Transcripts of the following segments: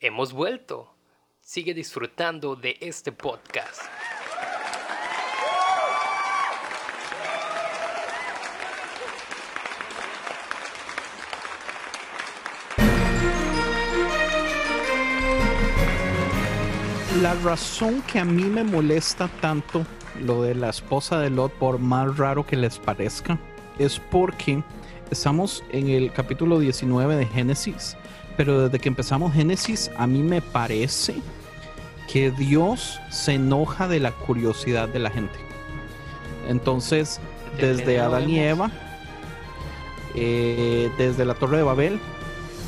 Hemos vuelto. Sigue disfrutando de este podcast. La razón que a mí me molesta tanto lo de la esposa de Lot, por más raro que les parezca, es porque estamos en el capítulo 19 de Génesis, pero desde que empezamos Génesis a mí me parece que Dios se enoja de la curiosidad de la gente. Entonces, desde Adán y Eva, eh, desde la Torre de Babel,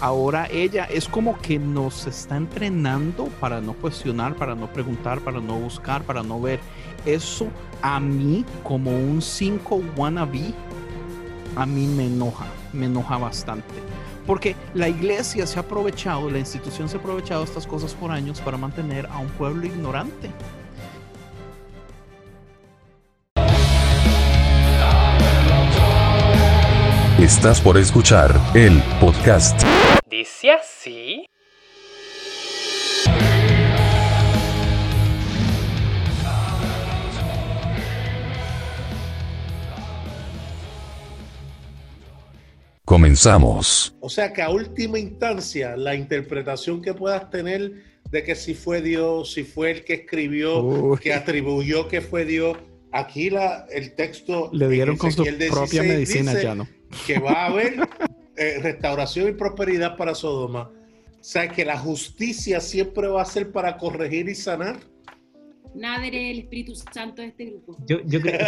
ahora ella es como que nos está entrenando para no cuestionar, para no preguntar, para no buscar, para no ver. Eso a mí, como un 5 wannabe, a mí me enoja, me enoja bastante. Porque la iglesia se ha aprovechado, la institución se ha aprovechado de estas cosas por años para mantener a un pueblo ignorante. Estás por escuchar el podcast. Dice así. Comenzamos. O sea que a última instancia, la interpretación que puedas tener de que si fue Dios, si fue el que escribió, Uy. que atribuyó que fue Dios, aquí la, el texto Le dieron con su propia 16 medicina ya, ¿no? Que va a haber eh, restauración y prosperidad para Sodoma. O sea que la justicia siempre va a ser para corregir y sanar. Nadie el Espíritu Santo de este grupo. Yo, yo creo, que,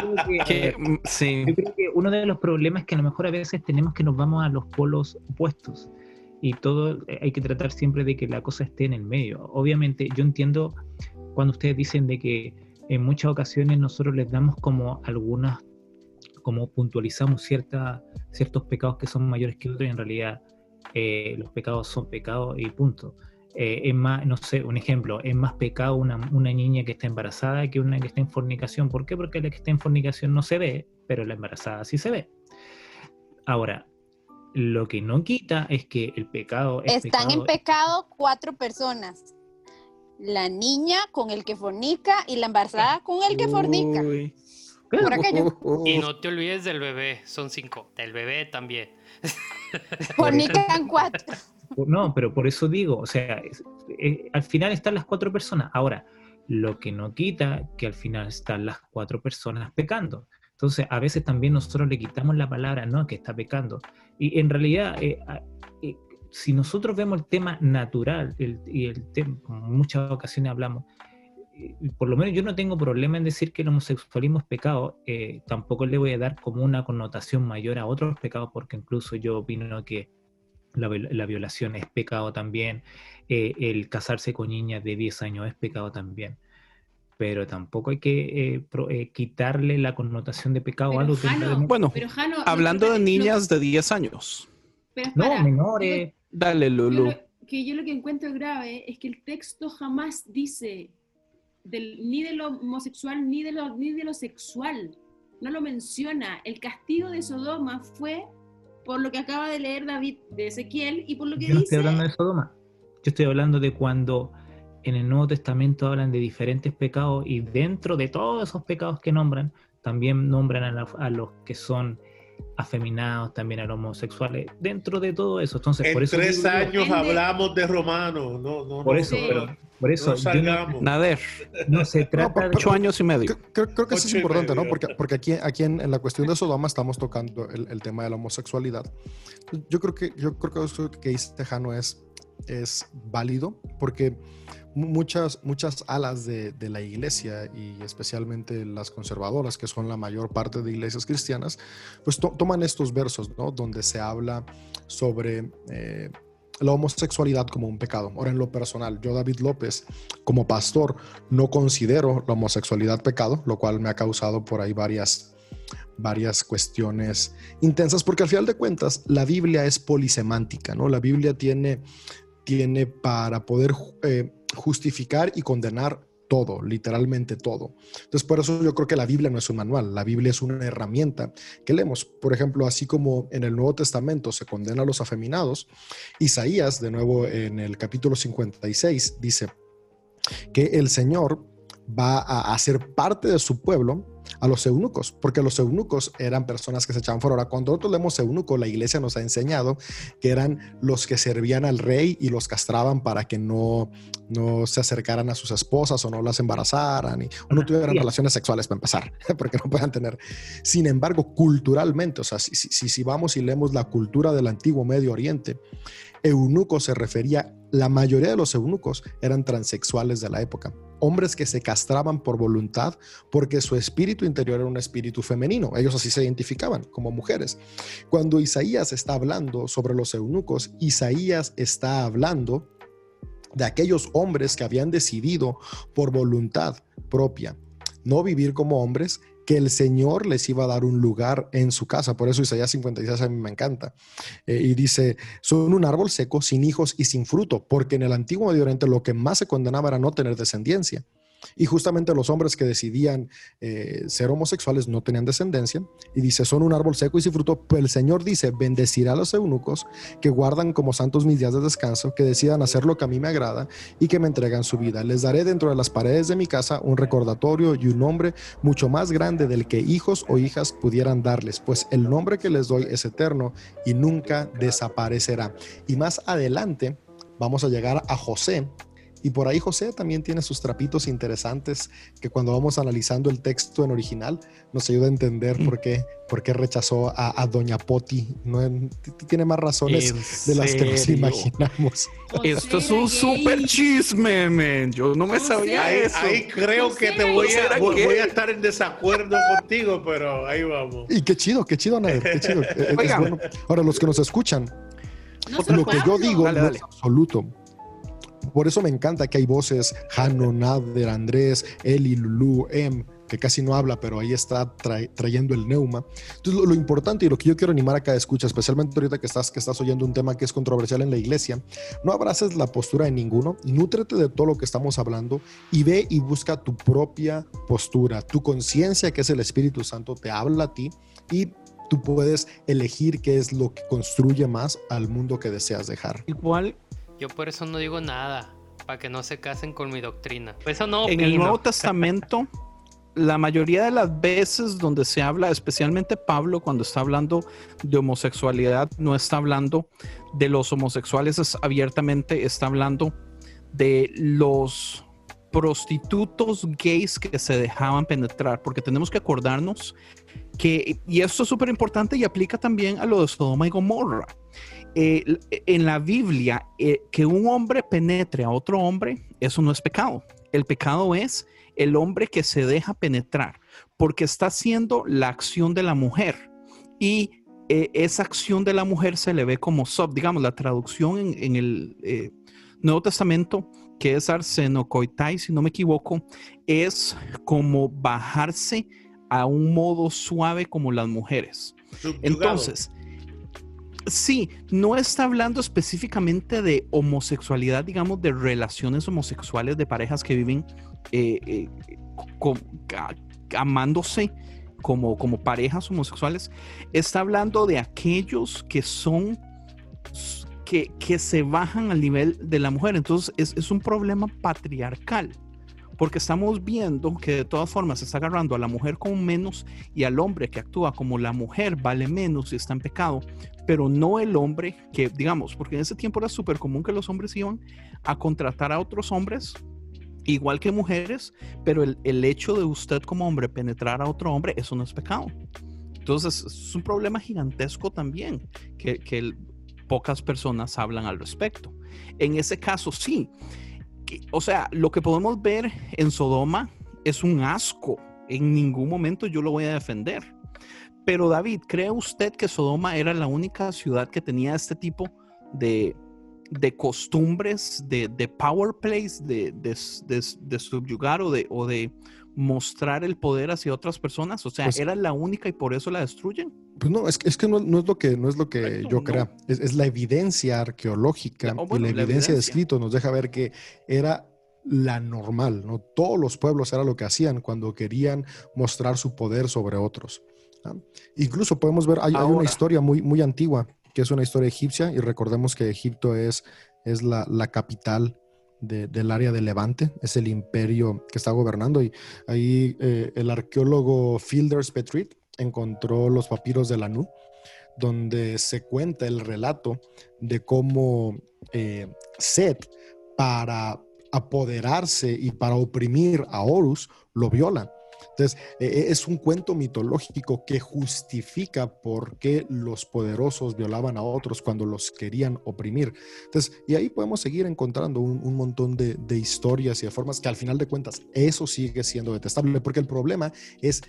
yo creo que- Que, mm, sí. yo creo que uno de los problemas que a lo mejor a veces tenemos que nos vamos a los polos opuestos y todo eh, hay que tratar siempre de que la cosa esté en el medio. Obviamente yo entiendo cuando ustedes dicen de que en muchas ocasiones nosotros les damos como algunas, como puntualizamos cierta, ciertos pecados que son mayores que otros y en realidad eh, los pecados son pecados y punto. Eh, es más, no sé, un ejemplo, es más pecado una, una niña que está embarazada que una que está en fornicación. ¿Por qué? Porque la que está en fornicación no se ve, pero la embarazada sí se ve. Ahora, lo que no quita es que el pecado es Están en pecado. pecado cuatro personas. La niña con el que fornica y la embarazada con el que fornica. Uy. Claro, Por aquello. Y no te olvides del bebé, son cinco. Del bebé también. Fornican cuatro. No, pero por eso digo, o sea, es- al final están las cuatro personas. Ahora, lo que no quita que al final están las cuatro personas pecando. Entonces, a veces también nosotros le quitamos la palabra, no, que está pecando. Y en realidad, eh, eh, si nosotros vemos el tema natural, el- y el tema, como en muchas ocasiones hablamos, eh, por lo menos yo no tengo problema en decir que el homosexualismo es pecado, eh, tampoco le voy a dar como una connotación mayor a otros pecados, porque incluso yo opino que la, la violación es pecado también, eh, el casarse con niñas de 10 años es pecado también. Pero tampoco hay que eh, pro- eh, quitarle la connotación de pecado a Pero, algo que Jano, realmente- Bueno, Pero, Jano, Hablando de lo- niñas de 10 años. pero No, menores. Dale, yo Lulu. lo- que yo lo que encuentro grave es que el texto jamás dice del- ni de lo homosexual ni de lo, ni de lo sexual. No lo menciona. El castigo de Sodoma fue por lo que acaba de leer David de Ezequiel y por lo que Yo no dice. estoy hablando de Sodoma. Yo estoy hablando de cuando en el Nuevo Testamento hablan de diferentes pecados y dentro de todos esos pecados que nombran, también nombran a, la- a los que son afeminados, también a los homosexuales, dentro de todo eso. Entonces, En por eso tres digo años hablamos de Romanos. No, no, por no, eso, Sí. pero por eso no salgamos. Nader, no, no se trata pero- de ocho años y medio. Creo, creo- que eso es importante, ¿no? Porque, porque aquí, aquí en, en la cuestión de Sodoma estamos tocando el, el tema de la homosexualidad. Yo creo que, yo creo que eso que dice Tejano es, es válido porque mu- muchas, muchas alas de, la iglesia y especialmente las conservadoras, que son la mayor parte de iglesias cristianas, pues to- toman estos versos, ¿no? Donde se habla sobre... eh, la homosexualidad como un pecado. Ahora, en lo personal, yo, David López, como pastor, no considero la homosexualidad pecado, lo cual me ha causado por ahí varias, varias cuestiones intensas, porque al final de cuentas, la Biblia es polisemántica, ¿no? La Biblia tiene, tiene para poder eh, justificar y condenar todo, literalmente todo. Entonces, por eso yo creo que la Biblia no es un manual, la Biblia es una herramienta que leemos. Por ejemplo, así como en el Nuevo Testamento se condena a los afeminados, Isaías, de nuevo en el capítulo 56, dice que el Señor va a hacer parte de su pueblo a los eunucos, porque los eunucos eran personas que se echaban fuera. Ahora, cuando nosotros leemos eunuco, la iglesia nos ha enseñado que eran los que servían al rey y los castraban para que no, no se acercaran a sus esposas o no las embarazaran y, o no tuvieran relaciones sexuales para empezar, porque no puedan tener. Sin embargo, culturalmente, o sea, si, si, si vamos y leemos la cultura del antiguo Medio Oriente, eunuco se refería, la mayoría de los eunucos eran transexuales de la época, hombres que se castraban por voluntad porque su espíritu interior era un espíritu femenino, ellos así se identificaban como mujeres. Cuando Isaías está hablando sobre los eunucos, Isaías está hablando de aquellos hombres que habían decidido por voluntad propia no vivir como hombres que el Señor les iba a dar un lugar en su casa. Por eso Isaías 56 a mí me encanta. Eh, y dice, son un árbol seco, sin hijos y sin fruto, porque en el antiguo Medio Oriente lo que más se condenaba era no tener descendencia. Y justamente los hombres que decidían eh, ser homosexuales no tenían descendencia. Y dice, son un árbol seco y sin fruto. El Señor dice, bendecirá a los eunucos que guardan como santos mis días de descanso, que decidan hacer lo que a mí me agrada y que me entregan su vida. Les daré dentro de las paredes de mi casa un recordatorio y un nombre mucho más grande del que hijos o hijas pudieran darles, pues el nombre que les doy es eterno y nunca desaparecerá. Y más adelante vamos a llegar a José, y por ahí José también tiene sus trapitos interesantes que cuando vamos analizando el texto en original nos ayuda a entender mm. por, qué, por qué rechazó a, Doña Poti. ¿no? Tiene más razones de las que nos imaginamos. Esto es un súper chisme, men. Yo no me sabía eso. Ahí creo que te voy a, voy, a estar en desacuerdo contigo, pero ahí vamos. Y qué chido, qué chido, Nader, qué chido. Ahora, los que nos escuchan, lo que yo digo no es absoluto por eso me encanta que hay voces, Jano, Nader, Andrés, Eli, Lulu, Em, que casi no habla, pero ahí está trayendo el neuma. Entonces, lo, importante y lo que yo quiero animar a cada escucha, especialmente ahorita que estás, que estás oyendo un tema que es controversial en la iglesia, no abraces la postura de ninguno, nútrete de todo lo que estamos hablando y ve y busca tu propia postura, tu conciencia, que es el Espíritu Santo, te habla a ti y tú puedes elegir qué es lo que construye más al mundo que deseas dejar. Igual yo por eso no digo nada, para que no se casen con mi doctrina. eso no en el Nuevo Testamento, la mayoría de las veces donde se habla, especialmente Pablo, cuando está hablando de homosexualidad, no está hablando de los homosexuales abiertamente, está hablando de los prostitutos gays que se dejaban penetrar, porque tenemos que acordarnos que, y esto es súper importante y aplica también a lo de Sodoma y Gomorra. Eh, en la Biblia, eh, que un hombre penetre a otro hombre, eso no es pecado. El pecado es el hombre que se deja penetrar, porque está haciendo la acción de la mujer. Y eh, esa acción de la mujer se le ve como sub, digamos, la traducción en, el Nuevo Testamento, que es arsenocoitai, si no me equivoco, es como bajarse a un modo suave como las mujeres. Entonces, Sí, no está hablando específicamente de homosexualidad, digamos, de relaciones homosexuales de parejas que viven eh, eh, amándose como, como parejas homosexuales. Está hablando de aquellos que son, que, que se bajan al nivel de la mujer. Entonces es, es un problema patriarcal porque estamos viendo que de todas formas se está agarrando a la mujer como menos y al hombre que actúa como la mujer vale menos y está en pecado, pero no el hombre que, digamos, porque en ese tiempo era súper común que los hombres iban a contratar a otros hombres igual que mujeres, pero el, el, hecho de usted como hombre penetrar a otro hombre, eso no es pecado. Entonces, es un problema gigantesco también, que, que pocas personas hablan al respecto. En ese caso, sí, o sea, lo que podemos ver en Sodoma es un asco. En ningún momento yo lo voy a defender. Pero David, ¿cree usted que Sodoma era la única ciudad que tenía este tipo de, costumbres, de, power plays, de, de, subyugar o de, o de mostrar el poder hacia otras personas? O sea, pues ¿era la única y por eso la destruyen? Pues no, es, es que no, es lo que, no es lo que yo crea. Es, la evidencia arqueológica y la, evidencia, de escrito nos deja ver que era la normal, ¿no? Todos los pueblos era lo que hacían cuando querían mostrar su poder sobre otros. Incluso podemos ver, hay, hay una historia muy, muy antigua, que es una historia egipcia, y recordemos que Egipto es, es la, la capital de- del área de Levante, es el imperio que está gobernando, y ahí eh, el arqueólogo Fielders Petrit encontró los papiros de la Nu, donde se cuenta el relato de cómo eh, Set, para apoderarse y para oprimir a Horus, lo viola. Entonces, eh, es un cuento mitológico que justifica por qué los poderosos violaban a otros cuando los querían oprimir. Entonces, y ahí podemos seguir encontrando un, un montón de, de historias y de formas que al final de cuentas eso sigue siendo detestable, porque el problema es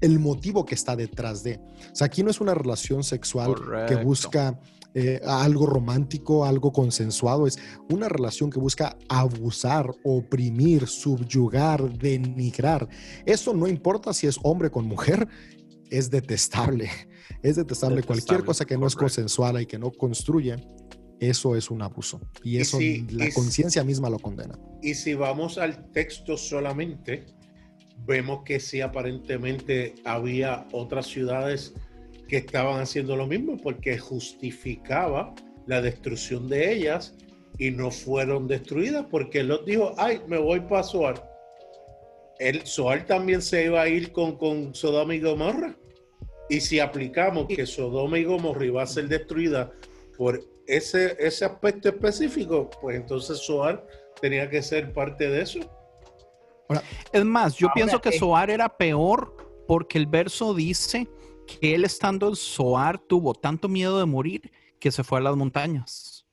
el motivo que está detrás de. O sea, aquí no es una relación sexual que busca eh, algo romántico, algo consensuado, es una relación que busca abusar, oprimir, subyugar, denigrar. Eso no importa si es hombre con mujer, es detestable. Es detestable. Detestable, Cualquier cosa que no es consensual y que no construye, eso es un abuso. Y Y eso si- la si- conciencia misma lo condena. Y si vamos al texto solamente, vemos que sí aparentemente había otras ciudades que estaban haciendo lo mismo porque justificaba la destrucción de ellas y no fueron destruidas porque él dijo, ay, me voy para Soar. El Soar también se iba a ir con, con Sodoma y Gomorra. Y si aplicamos que Sodoma y Gomorra iba a ser destruida por ese, ese aspecto específico, pues entonces Soar tenía que ser parte de eso. Es más, yo Ahora, pienso que eh, Soar era peor porque el verso dice que él estando en Soar tuvo tanto miedo de morir que se fue a las montañas.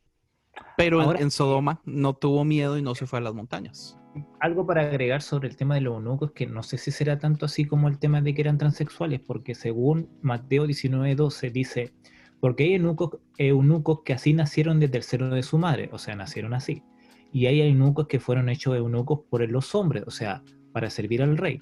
Pero en- Sodoma no tuvo miedo y no se fue a las montañas. Algo para agregar sobre el tema de los eunucos, que no sé si será tanto así como el tema de que eran transexuales, porque según Mateo 19:12 dice, porque hay eunucos, eunucos que así nacieron desde el seno de su madre, o sea, nacieron así. Y hay eunucos que fueron hechos eunucos por los hombres, o sea, para servir al rey.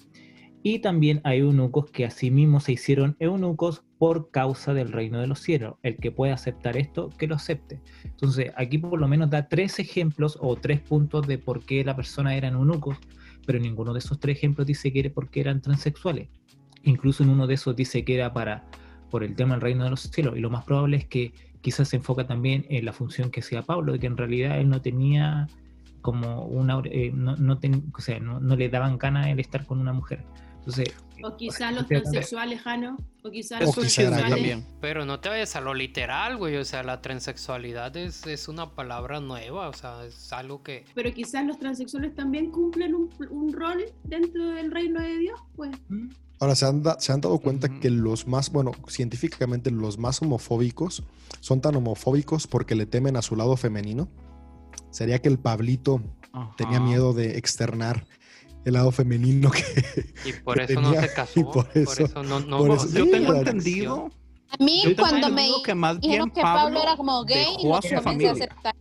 Y también hay eunucos que asimismo se hicieron eunucos por causa del reino de los cielos. El que puede aceptar esto, que lo acepte. Entonces, aquí por lo menos da tres ejemplos o tres puntos de por qué la persona eran eunucos, pero ninguno de esos tres ejemplos dice que era porque eran transexuales. Incluso en uno de esos dice que era para por el tema del reino de los cielos. Y lo más probable es que quizás se enfoca también en la función que hacía Pablo, de que en realidad él no tenía como una, eh, no, no, no le daban ganas el estar con una mujer. Entonces, O quizás los transexuales, Jano. O quizás los transexuales. también. Pero no te vayas a lo literal, güey. O sea, la transexualidad es, es una palabra nueva. O sea, es algo que. Pero quizás los transexuales también cumplen un, un rol dentro del reino de Dios, pues. Ahora, ¿se han, da- se han dado cuenta Ujú. que los más, bueno, científicamente los más homofóbicos son tan homofóbicos porque le temen a su lado femenino? Sería que el Pablito tenía miedo de externar el lado femenino que... Y por que eso no tenía, se casó. y por eso- no, no, por no eso- Yo Sí, tengo entendido, A mí yo tengo cuando me entendido que más dijeron bien que Pablo, Pablo era como gay, dejó lo a familia. aceptar.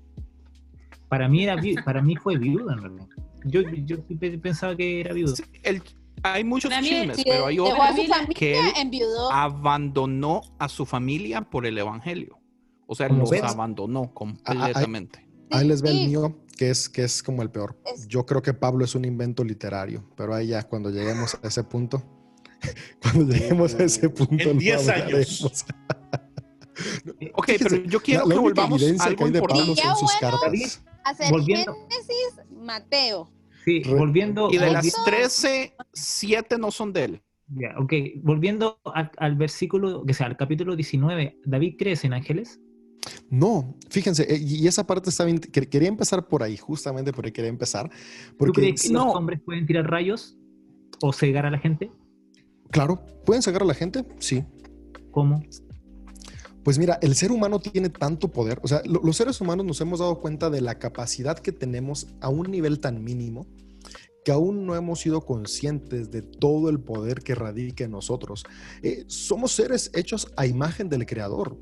para mí, era, para mí fue viuda en realidad. Yo, yo pe- pensaba que era viuda. Sí, el- hay muchos chismes, Sí, pero hay otros que él enviudó. abandonó a su familia por el evangelio. O sea, los ves. abandonó completamente. Ahí les ve el mío, que es, que es como el peor. Es- Yo creo que Pablo es un invento literario, pero ahí ya cuando lleguemos a ese punto, cuando lleguemos a ese punto... En lo 10 años. Ok, pero yo quiero la, la que volvamos a algo hay de Pablo importante. son sus bueno cartas. Hacer Volviendo- Génesis, Mateo. Sí, Re- volviendo, Y de las 13, 7 no son de él. Ya, ok, volviendo al, al versículo, que sea, al capítulo 19, ¿David crees en ángeles? No, fíjense, eh, y esa parte está bien. que- Quería empezar por ahí, justamente porque quería empezar. ¿Tú Porque, crees que no. los hombres pueden tirar rayos o cegar a la gente? claro, ¿pueden sacar a la gente? Sí. ¿Cómo? Pues mira, el ser humano tiene tanto poder, o sea, lo- los seres humanos nos hemos dado cuenta de la capacidad que tenemos a un nivel tan mínimo que aún no hemos sido conscientes de todo el poder que radica en nosotros. Eh, somos seres hechos a imagen del Creador.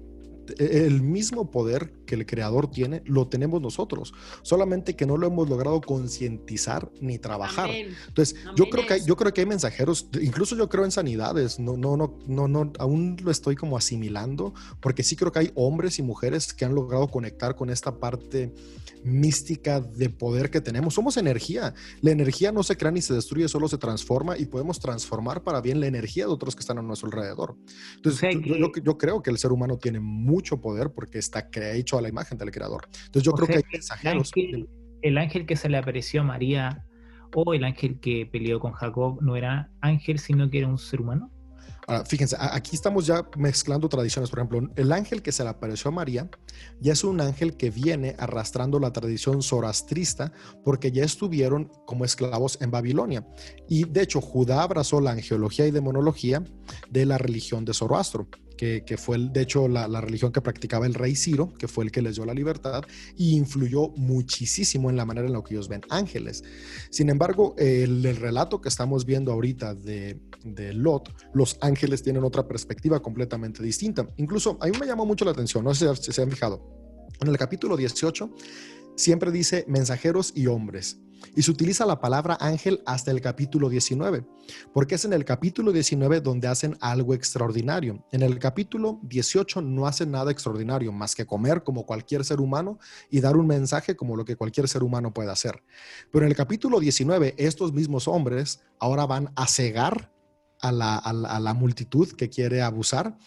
El mismo poder que el creador tiene, lo tenemos nosotros, solamente que no lo hemos logrado concientizar ni trabajar. Amén. Entonces, yo Amén creo que hay, yo creo que hay mensajeros, incluso yo creo en sanidades, no, no, no, no, no, aún lo estoy como asimilando, porque sí creo que hay hombres y mujeres que han logrado conectar con esta parte mística de poder que tenemos. Somos energía. La energía no se crea ni se destruye, solo se transforma y podemos transformar para bien la energía de otros que están a nuestro alrededor. Entonces, O sea yo, yo- yo creo que el ser humano tiene mucho poder porque está hecho a la imagen del creador. Entonces, yo O creo sea que hay el mensajeros. ángel, el ángel que se le apareció a María o el ángel que peleó con Jacob no era ángel, sino que era un ser humano. Ahora, fíjense, aquí estamos ya mezclando tradiciones. Por ejemplo, el ángel que se le apareció a María ya es un ángel que viene arrastrando la tradición zoroastrista porque ya estuvieron como esclavos en Babilonia. Y de hecho, Judá abrazó la angeología y demonología de la religión de Zoroastro. Que, fue, el- de hecho, la, religión que practicaba el rey Ciro, que fue el que les dio la libertad, y influyó muchísimo en la manera en la que ellos ven ángeles. Sin embargo, el, el relato que estamos viendo ahorita de, de Lot, los ángeles tienen otra perspectiva completamente distinta. Incluso a mí me llamó mucho la atención, no sé si se han fijado. En el capítulo 18 siempre dice mensajeros y hombres. Y se utiliza la palabra ángel hasta el capítulo 19, porque es en el capítulo 19 donde hacen algo extraordinario. En el capítulo 18 no hacen nada extraordinario más que comer como cualquier ser humano y dar un mensaje como lo que cualquier ser humano puede hacer. Pero en el capítulo 19, estos mismos hombres ahora van a cegar a la, a la- multitud que quiere abusar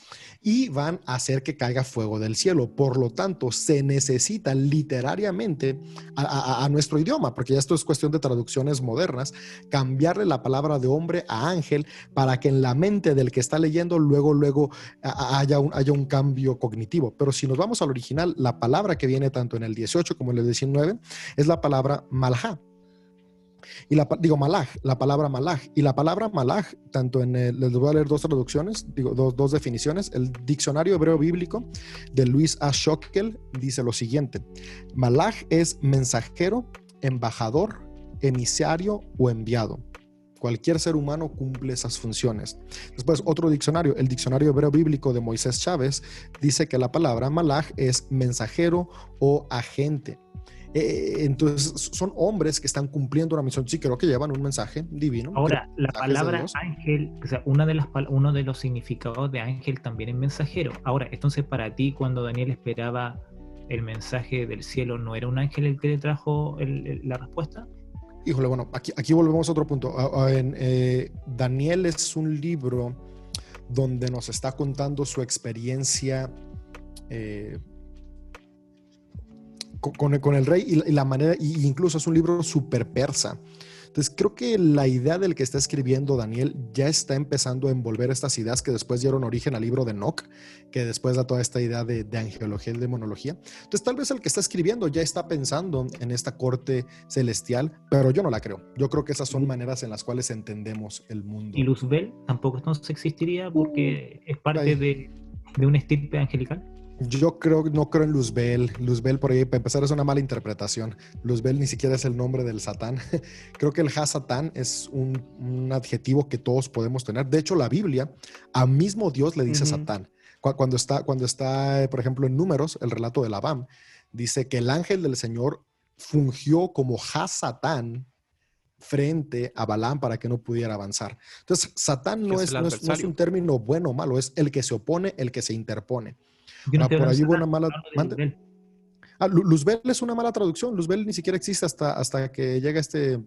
y van a hacer que caiga fuego del cielo. Por lo tanto, se necesita literariamente a, nuestro idioma, porque ya esto es cuestión de traducciones modernas, cambiarle la palabra de hombre a ángel para que en la mente del que está leyendo luego, luego haya un, haya un cambio cognitivo. Pero si nos vamos al original, la palabra que viene tanto en el 18 como en el 19 es la palabra malha. Y la, digo malaj, la palabra malaj. Y la palabra malaj, tanto en el, les voy a leer dos traducciones, digo, dos, dos definiciones. El diccionario hebreo bíblico de Luis A. Schockel dice lo siguiente: malaj es mensajero, embajador, emisario o enviado. Cualquier ser humano cumple esas funciones. Después, otro diccionario, el diccionario hebreo bíblico de Moisés Chávez, dice que la palabra malaj es mensajero o agente. Eh, entonces, son hombres que están cumpliendo una misión. Sí, creo que llevan un mensaje divino. Ahora, la palabra ángel, o sea, una de las, uno de los significados de ángel también es mensajero. Ahora, entonces para ti, cuando Daniel esperaba el mensaje del cielo, ¿no era un ángel el que le trajo el- el- la respuesta? Híjole, bueno, aquí, aquí volvemos a otro punto. En, eh, Daniel es un libro donde nos está contando su experiencia eh, con, con el rey y, la- y la manera, y incluso es un libro súper persa. Entonces, creo que la idea del que está escribiendo Daniel ya está empezando a envolver estas ideas que después dieron origen al libro de Enoch, que después da toda esta idea de, de angeología y demonología. Entonces, tal vez el que está escribiendo ya está pensando en esta corte celestial, pero yo no la creo. Yo creo que esas son maneras en las cuales entendemos el mundo. Y Luzbel tampoco entonces existiría porque es parte de un estirpe angelical. Yo creo, no creo en Luzbel. Luzbel, por ahí, para empezar, es una mala interpretación. Luzbel ni siquiera es el nombre del Satán. creo que el Ha-Satán es un, un adjetivo que todos podemos tener. De hecho, la Biblia, a mismo Dios le dice. Satán. Cu- Cuando está, cuando está, por ejemplo, en Números, el relato de Labán, dice que el ángel del Señor fungió como Ha-Satán frente a Balaam para que no pudiera avanzar. Entonces, Satán no es, no es- no es un término bueno o malo, es el que se opone, el que se interpone. Yo Ah, por de hubo una mala-. Luzbel. Ah, Lu- Luzbel es una mala traducción. Luzbel ni siquiera existe hasta, hasta que llega este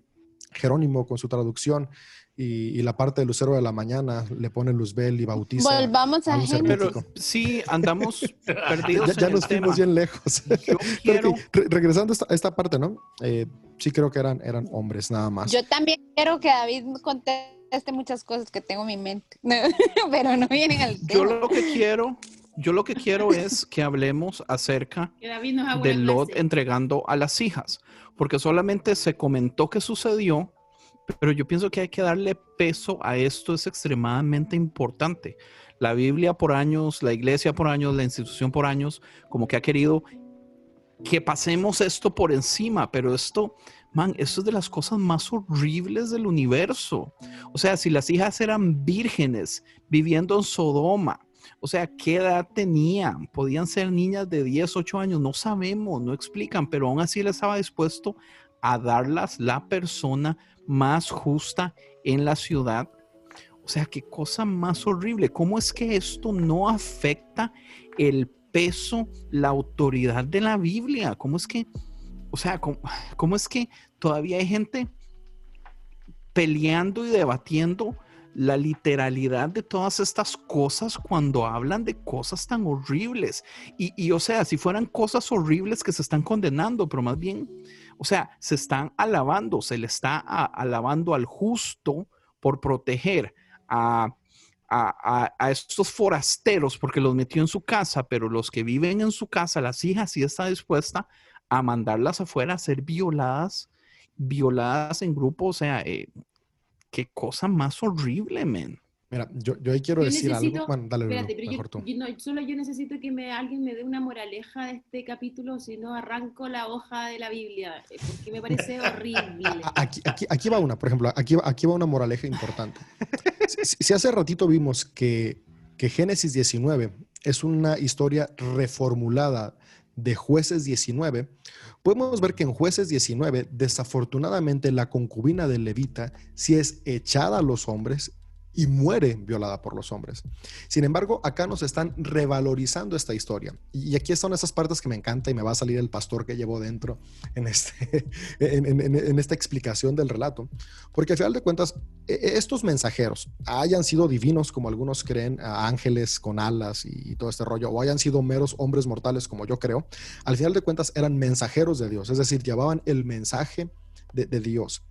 Jerónimo con su traducción y, y la parte de Lucero de la Mañana le pone Luzbel y bautiza. Volvamos a a Génesis. Sí, andamos perdidos Ya, ya en nos el fuimos tema. bien lejos. Yo quiero... ok, re- regresando a esta, a esta parte, ¿no? Eh, sí creo que eran, eran hombres nada más. Yo también quiero que David me conteste muchas cosas que tengo en mi mente, pero no vienen al Yo tema. lo que quiero, yo lo que quiero es que hablemos acerca de Lot clase. entregando a las hijas, porque solamente se comentó que sucedió, pero yo pienso que hay que darle peso a esto, es extremadamente importante. La Biblia por años, la iglesia por años, la institución por años, como que ha querido que pasemos esto por encima, pero esto, man, esto es de las cosas más horribles del universo. O sea, si las hijas eran vírgenes viviendo en Sodoma, O sea, ¿qué edad tenían? Podían ser niñas de 10, 8 años, no sabemos, no explican, pero aún así él estaba dispuesto a darlas la persona más justa en la ciudad. O sea, qué cosa más horrible. ¿Cómo es que esto no afecta el peso, la autoridad de la Biblia? ¿Cómo es que, o sea, cómo, cómo es que todavía hay gente peleando y debatiendo la literalidad de todas estas cosas cuando hablan de cosas tan horribles. Y, y, o sea, si fueran cosas horribles que se están condenando, pero más bien, o sea, se están alabando, se le está alabando al justo por proteger a, a, a- a estos forasteros porque los metió en su casa, pero los que viven en su casa, las hijas, sí está dispuesta a mandarlas afuera a ser violadas, violadas en grupo, o sea, eh, qué cosa más horrible, men. Mira, yo, yo ahí quiero Yo decir necesito- algo. Bueno, dale, Espérate, pero mejor yo, tú. yo no- solo yo necesito que me, alguien me dé una moraleja de este capítulo, si no arranco la hoja de la Biblia, eh, porque me parece horrible. A- Aquí, aquí, aquí va una, por ejemplo, aquí, va- aquí va una moraleja importante. Si, si- si hace ratito vimos que, que Génesis 19 es una historia reformulada de jueces 19, podemos ver que en jueces 19, desafortunadamente, la concubina del levita sí es echada a los hombres y muere violada por los hombres. Sin embargo, acá nos están revalorizando esta historia. Y aquí están esas partes que me encanta y me va a salir el pastor que llevo dentro en, este, en, esta explicación del relato. Porque al final de cuentas, e- e- estos mensajeros hayan sido divinos, como algunos creen, ángeles con alas y, todo este rollo, o hayan sido meros hombres mortales, como yo creo, al final de cuentas eran mensajeros de Dios, es decir, llevaban el mensaje de Dios.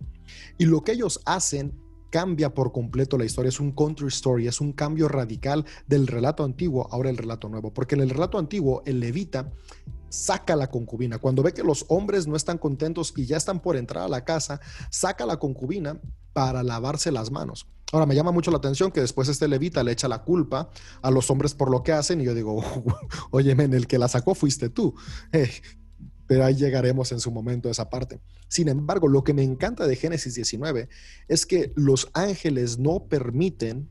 Y lo que ellos hacen cambia por completo la historia, es un country story, es un cambio radical del relato antiguo, ahora el relato nuevo, porque en el relato antiguo el levita saca la concubina, cuando ve que los hombres no están contentos y ya están por entrar a la casa, saca la concubina para lavarse las manos. Ahora, me llama mucho la atención que después este levita le echa la culpa a los hombres por lo que hacen y yo digo, oye, men, el que la sacó fuiste tú. Eh, pero ahí llegaremos en su momento a esa parte. Sin embargo, lo que me encanta de Génesis 19 es que los ángeles no permiten,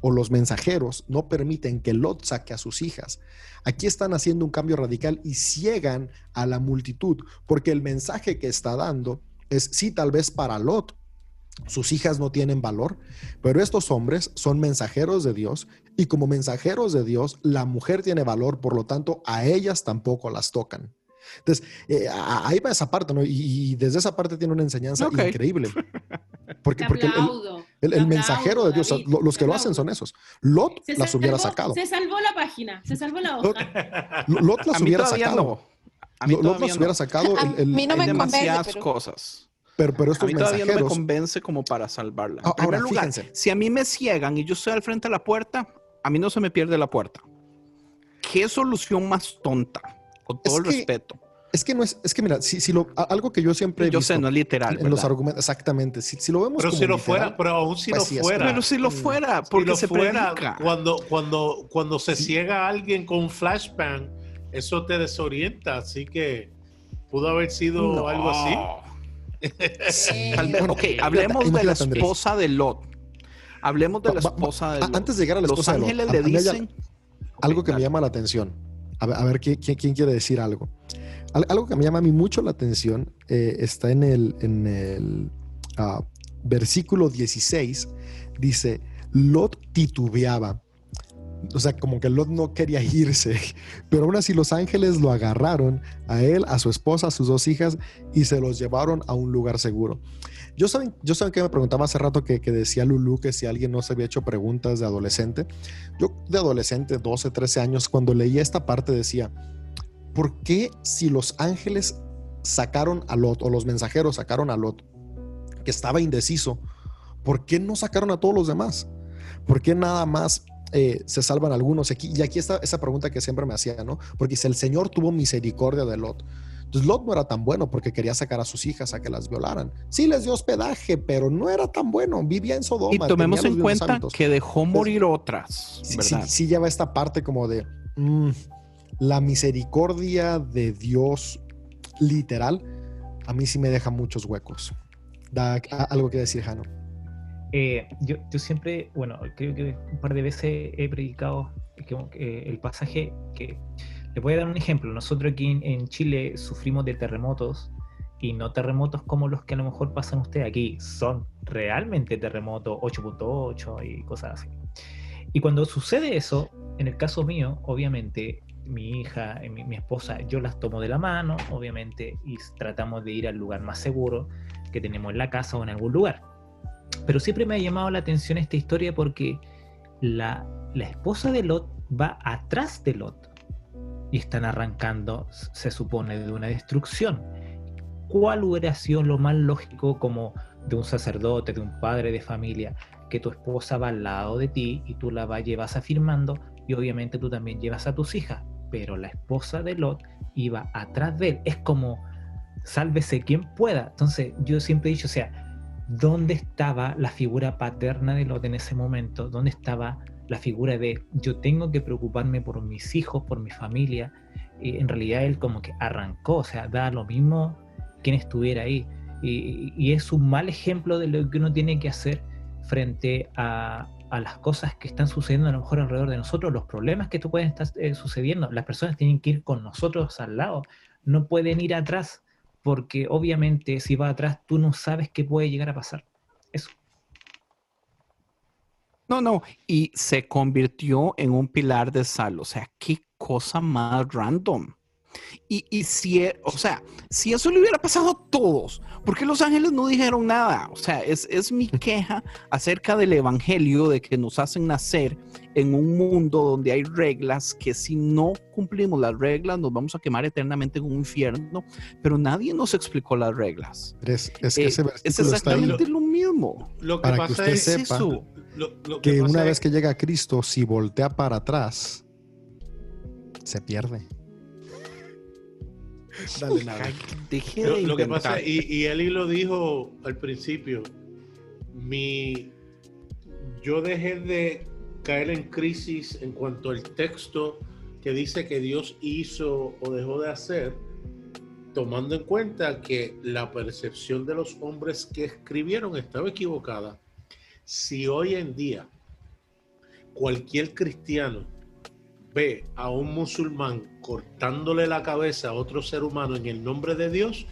o los mensajeros no permiten que Lot saque a sus hijas. Aquí están haciendo un cambio radical y ciegan a la multitud, porque el mensaje que está dando es, sí, tal vez para Lot, sus hijas no tienen valor, pero estos hombres son mensajeros de Dios y como mensajeros de Dios, la mujer tiene valor, por lo tanto, a ellas tampoco las tocan. Entonces, eh, a- ahí va esa parte, ¿no? Y, y desde esa parte tiene una enseñanza increíble. Porque, porque el, el- el- mensajero de Dios, David, los que lo hacen son esos. Lot Se las hubiera salvó- sacado. Se salvó la página, se salvó la Lot, hoja. Lot las A mí hubiera sacado. no. A mí Lot las no. hubiera sacado. A el- el- mí no me convence, demasiadas pero- cosas. pero, pero A estos mí todavía no me convence como para salvarla. En Ah, primer ahora, lugar, fíjense. si a mí me ciegan y yo estoy al frente de la puerta, a mí no se me pierde la puerta. ¿Qué solución más tonta? Con todo Es el que respeto. Es que no es, es que mira, si, si lo, algo que yo siempre he Yo visto sé, no es literal. en los argumentos, exactamente, si, si lo vemos Pero como si lo fuera, pero aún si pues lo sí, es fuera. Pero si lo Mm. fuera, si porque lo se fuera, predica. cuando, cuando, cuando se ciega a alguien con un flashbang, eso te desorienta. Así que pudo haber sido No. algo así. Tal vez- Bueno, ok, hablemos de la Andrés. esposa de Lot. Hablemos de la esposa de Lot. antes de llegar a la Los esposa de Lot, ángeles a- le dicen. algo que me llama la atención. A ver, ¿quién, quiere decir algo. Al- algo que me llama a mí mucho la atención eh, está en el, en el ah, versículo 16. Dice, Lot titubeaba. O sea, como que Lot no quería irse, pero aún así los ángeles lo agarraron a él, a su esposa, a sus dos hijas y se los llevaron a un lugar seguro. Yo saben, yo saben que me preguntaba hace rato que, que decía Lulu que si alguien no se había hecho preguntas de adolescente. Yo de adolescente, 12, 13 años, cuando leía esta parte decía, ¿por qué si los ángeles sacaron a Lot o los mensajeros sacaron a Lot, que estaba indeciso, ¿por qué no sacaron a todos los demás? ¿Por qué nada más eh, se salvan algunos? Y aquí está esa pregunta que siempre me hacía, ¿no? Porque si el Señor tuvo misericordia de Lot, entonces Lot no era tan bueno porque quería sacar a sus hijas a que las violaran. Sí les dio hospedaje, pero no era tan bueno. Vivía en Sodoma. Y tomemos en cuenta hábitos. que dejó morir otras, Sí, sí, ¿verdad? sí lleva esta parte como de mm, la misericordia de Dios literal. A mí sí me deja muchos huecos. Da a- algo que decir, Jano. Eh, yo, yo siempre, bueno, creo que un par de veces he predicado el pasaje que... Les voy a dar un ejemplo. Nosotros aquí en, Chile sufrimos de terremotos y no terremotos como los que a lo mejor pasan ustedes aquí. Son realmente terremotos 8.8 y cosas así. Y cuando sucede eso, en el caso mío, obviamente, mi hija, eh, mi, mi esposa, yo las tomo de la mano, obviamente, y tratamos de ir al lugar más seguro que tenemos en la casa o en algún lugar. Pero siempre me ha llamado la atención esta historia porque la, la esposa de Lot va atrás de Lot y están arrancando, se supone, de una destrucción. ¿Cuál hubiera sido lo más lógico como de un sacerdote, de un padre de familia, que tu esposa va al lado de ti y tú la vas, llevas afirmando y obviamente tú también llevas a tus hijas, pero la esposa de Lot iba atrás de él. Es como, sálvese quien pueda. Entonces yo siempre he dicho, o sea, ¿dónde estaba la figura paterna de Lot en ese momento? ¿Dónde estaba la figura de yo tengo que preocuparme por mis hijos, por mi familia? Y en realidad él como que arrancó, o sea, da lo mismo quien estuviera ahí. Y, es un mal ejemplo de lo que uno tiene que hacer frente a, a las cosas que están sucediendo a lo mejor alrededor de nosotros, los problemas que tú pueden estar eh, sucediendo. Las personas tienen que ir con nosotros al lado, no pueden ir atrás, porque obviamente si va atrás tú no sabes qué puede llegar a pasar. No, no, y se convirtió en un pilar de sal. O sea, qué cosa más random. Y, y si, e- o sea, si eso le hubiera pasado a todos, ¿por qué los ángeles no dijeron nada? O sea, es, es mi queja acerca del evangelio de que nos hacen nacer en un mundo donde hay reglas que si no cumplimos las reglas nos vamos a quemar eternamente en un infierno, pero nadie nos explicó las reglas. Es, es que Eh, ese es versículo está ahí exactamente lo mismo. Lo que para que pasa usted es sepa eso. Lo, lo que una es- vez que llega a Cristo, si voltea para atrás, se pierde. Dale, nada. Lo, lo que pasa, y, y Eli lo dijo al principio, mi, yo dejé de caer en crisis en cuanto al texto que dice que Dios hizo o dejó de hacer, tomando en cuenta que la percepción de los hombres que escribieron estaba equivocada. Si hoy en día cualquier cristiano ve a un musulmán cortándole la cabeza a otro ser humano en el nombre de Dios,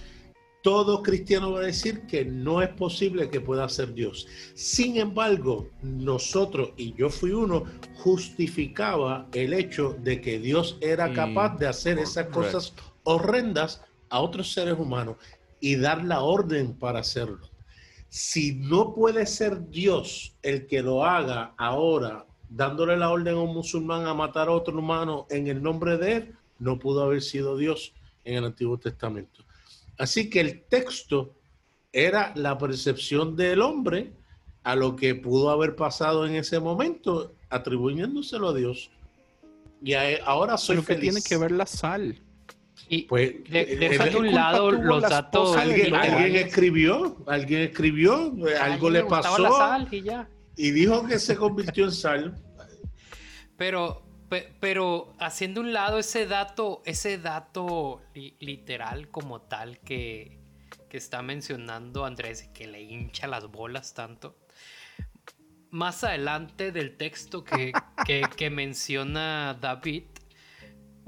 todo cristiano va a decir que no es posible que pueda ser Dios. Sin embargo, nosotros, y yo fui uno, justificaba el hecho de que Dios era Sí, capaz de hacer esas cosas horrendas a otros seres humanos y dar la orden para hacerlo. Si no puede ser Dios el que lo haga ahora, dándole la orden a un musulmán a matar a otro humano en el nombre de él, no pudo haber sido Dios en el Antiguo Testamento. Así que el texto era la percepción del hombre a lo que pudo haber pasado en ese momento, atribuyéndoselo a Dios. Y ahora soy Pero que feliz. tiene que ver la sal. Y Pues, de- eh, deja eh, de un lado los datos. alguien, escribió, alguien escribió, algo le pasó la sal y ya. y dijo que se convirtió en sal. Pero, pe- pero haciendo un lado ese dato, ese dato li- literal como tal que, que está mencionando Andrés, que le hincha las bolas tanto. Más adelante del texto que, que- que menciona David,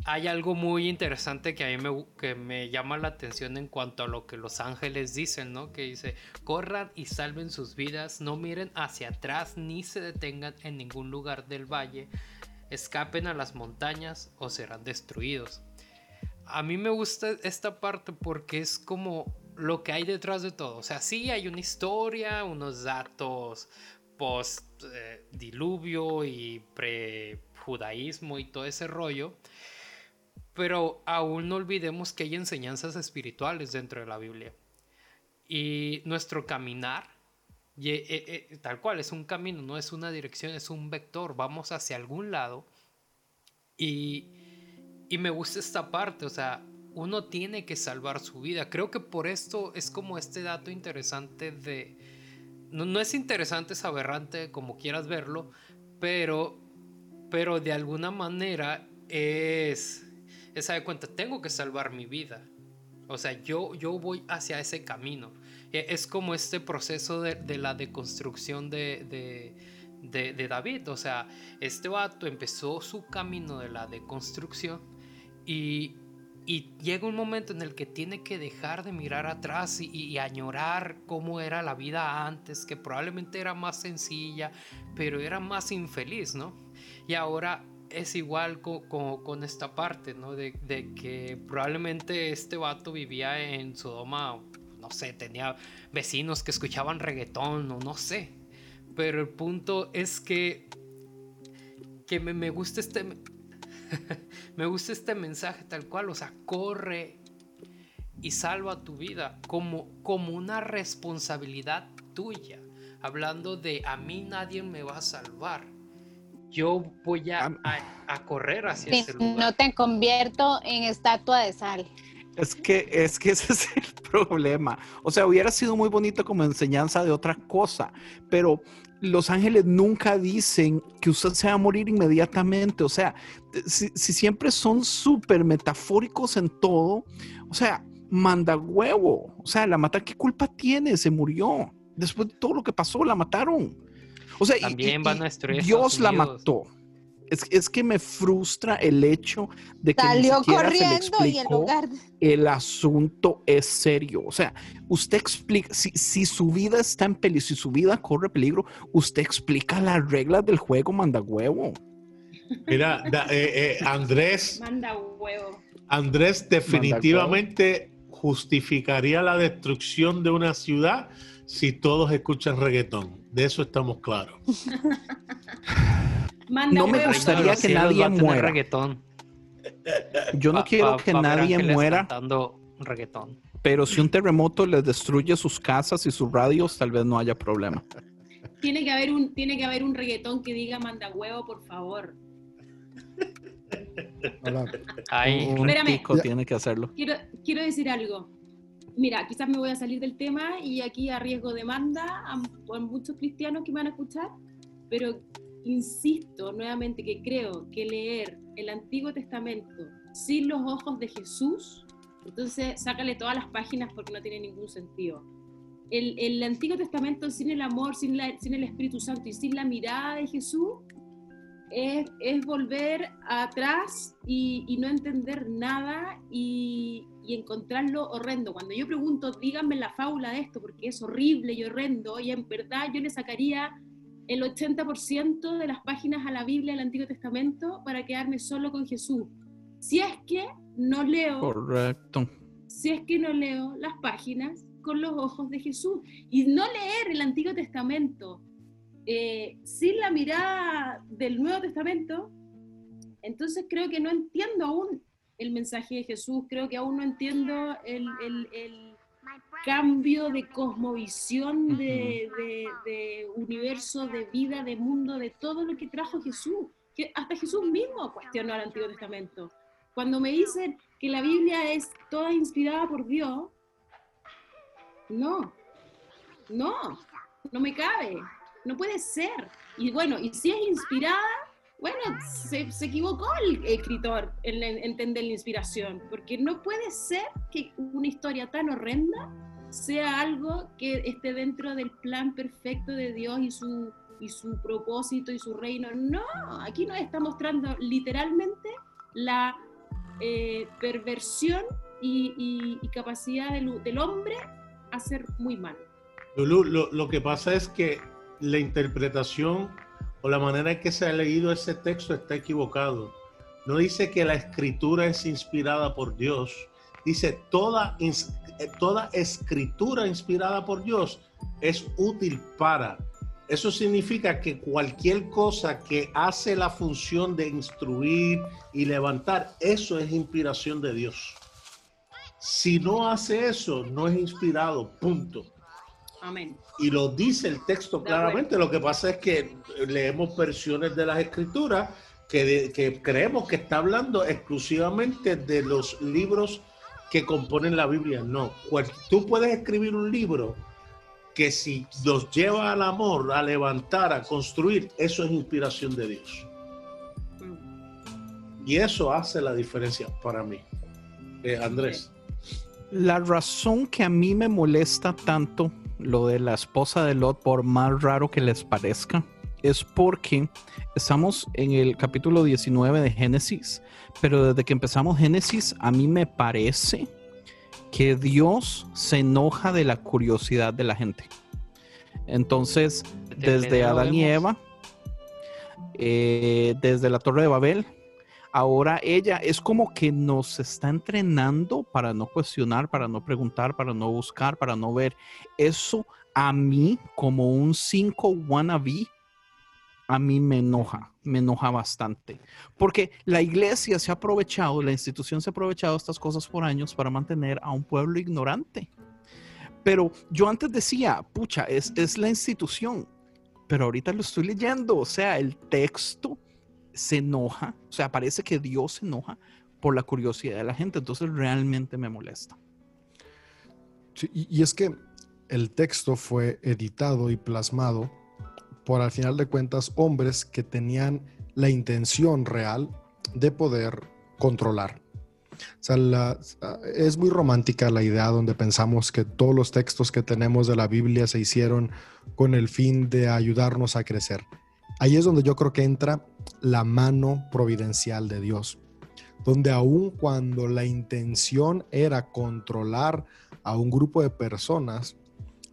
hay algo muy interesante que a mí me, que me llama la atención en cuanto a lo que los ángeles dicen, ¿no? Que dice, corran y salven sus vidas, no miren hacia atrás ni se detengan en ningún lugar del valle, escapen a las montañas o serán destruidos. A mí me gusta esta parte porque es como lo que hay detrás de todo. O sea, sí hay una historia, unos datos post eh, diluvio y pre judaísmo y todo ese rollo. Pero aún no olvidemos que hay enseñanzas espirituales dentro de la Biblia. Y nuestro caminar, y, eh, eh, tal cual, es un camino, no es una dirección, es un vector. Vamos hacia algún lado. Y, y me gusta esta parte, o sea, uno tiene que salvar su vida. Creo que por esto es como este dato interesante de... No, no es interesante, es aberrante, como quieras verlo, pero, pero de alguna manera es... Esa de cuenta, tengo que salvar mi vida. O sea, yo, yo voy hacia ese camino. E- Es como este proceso de, de la deconstrucción de, de, de, de David. O sea, este vato empezó su camino de la deconstrucción y, y llega un momento en el que tiene que dejar de mirar atrás y, y añorar cómo era la vida antes, que probablemente era más sencilla, pero era más infeliz, ¿no? Y ahora es igual co- co- con, esta parte, ¿no? De, de que probablemente este vato vivía en Sodoma, no sé, tenía vecinos que escuchaban reggaetón o no sé. Pero el punto es que, que me, me gusta este... me gusta este mensaje tal cual, o sea, corre y salva tu vida como, como una responsabilidad tuya. Hablando de a mí nadie me va a salvar. Yo voy a, a, a correr hacia Si ese lugar. no te convierto en estatua de sal. Es que, es que ese es el problema. O sea, hubiera sido muy bonito como enseñanza de otra cosa, pero los ángeles nunca dicen que usted se va a morir inmediatamente. O sea, si, si siempre son súper metafóricos en todo, o sea, manda huevo. O sea, la mata, ¿qué culpa tiene? Se murió. Después de todo lo que pasó, la mataron. O sea, y- También y- van y a destruir Dios Estados la Unidos. mató. Es, es que me frustra el hecho de que ni siquiera se le corriendo y en explicó lugar de... el asunto es serio. O sea, usted explica, si, si su vida está en peligro, si su vida corre peligro, usted explica las reglas del juego, manda huevo. Mira, da- eh, eh, Andrés, Manda huevo. Andrés definitivamente justificaría la destrucción de una ciudad si todos escuchan reggaetón. De eso estamos claros. Manda No me huevo. gustaría que nadie muera. reggaetón. Yo no quiero que nadie muera, cantando reggaetón. pero si un terremoto les destruye sus casas y sus radios, tal vez no haya problema. Tiene que haber un, tiene que haber un reggaetón que diga manda huevo, por favor. Ahora, Ay, Un Espérame. tico Ya. tiene que hacerlo. Quiero, quiero decir algo. Mira, quizás me voy a salir del tema y aquí arriesgo demanda a, a muchos cristianos que me van a escuchar, pero insisto nuevamente que creo que leer el Antiguo Testamento sin los ojos de Jesús, entonces sácale todas las páginas porque no tiene ningún sentido. El, el Antiguo Testamento sin el amor, sin, la- sin el Espíritu Santo y sin la mirada de Jesús es, es volver atrás y, y no entender nada y, y encontrarlo horrendo. Cuando yo pregunto, díganme la fábula de esto, porque es horrible y horrendo, y en verdad yo le sacaría el 80% de las páginas a la Biblia del Antiguo Testamento para quedarme solo con Jesús. Si es que no leo Correcto. si es que no leo las páginas con los ojos de Jesús. Y no leer el Antiguo Testamento eh, sin la mirada del Nuevo Testamento, entonces creo que no entiendo aún el mensaje de Jesús, creo que aún no entiendo el, el- el cambio de cosmovisión, de, de- de universo, de vida, de mundo, de todo lo que trajo Jesús. Que hasta Jesús mismo cuestionó el Antiguo Testamento. Cuando me dicen que la Biblia es toda inspirada por Dios, no, no, no me cabe, no puede ser. Y bueno, y si es inspirada, bueno, se, se equivocó el escritor en, en entender la inspiración, porque no puede ser que una historia tan horrenda sea algo que esté dentro del plan perfecto de Dios y su, y su propósito y su reino. No, aquí nos está mostrando literalmente la eh, perversión y, y- capacidad del, del hombre a ser muy mal. Lulú, lo, lo que pasa es que la interpretación o la manera en que se ha leído ese texto está equivocado. No dice que la escritura es inspirada por Dios. Dice toda, eh, toda escritura inspirada por Dios es útil para. Eso significa que cualquier cosa que hace la función de instruir y levantar, eso es inspiración de Dios. Si no hace eso, no es inspirado, punto. Amén. Y lo dice el texto claramente. Lo que pasa es que leemos versiones de las escrituras que, de- que creemos que está hablando exclusivamente de los libros que componen la Biblia. No, cual- tú puedes escribir un libro que si los lleva al amor, a levantar, a construir, eso es inspiración de Dios. Mm. Y eso hace la diferencia para mí. Eh, Andrés. La razón que a mí me molesta tanto lo de la esposa de Lot, por más raro que les parezca, es porque estamos en el capítulo 19 de Génesis, pero desde que empezamos Génesis, a mí me parece que Dios se enoja de la curiosidad de la gente. Entonces, desde Adán y Eva, eh, desde la Torre de Babel, ahora ella es como que nos está entrenando para no cuestionar, para no preguntar, para no buscar, para no ver. Eso a mí, como un 5 wannabe, a mí me enoja, me enoja bastante. Porque la iglesia se ha aprovechado, la institución se ha aprovechado estas cosas por años para mantener a un pueblo ignorante. Pero yo antes decía, pucha, es, es la institución. Pero ahorita lo estoy leyendo, o sea, el texto se enoja, o sea, parece que Dios se enoja por la curiosidad de la gente, entonces realmente me molesta. y es que el texto fue editado y plasmado por al final de cuentas hombres que tenían la intención real de poder controlar. O sea, es muy romántica la idea donde pensamos que todos los textos que tenemos de la Biblia se hicieron con el fin de ayudarnos a crecer. Ahí es donde yo creo que entra la mano providencial de Dios, donde aun cuando la intención era controlar a un grupo de personas,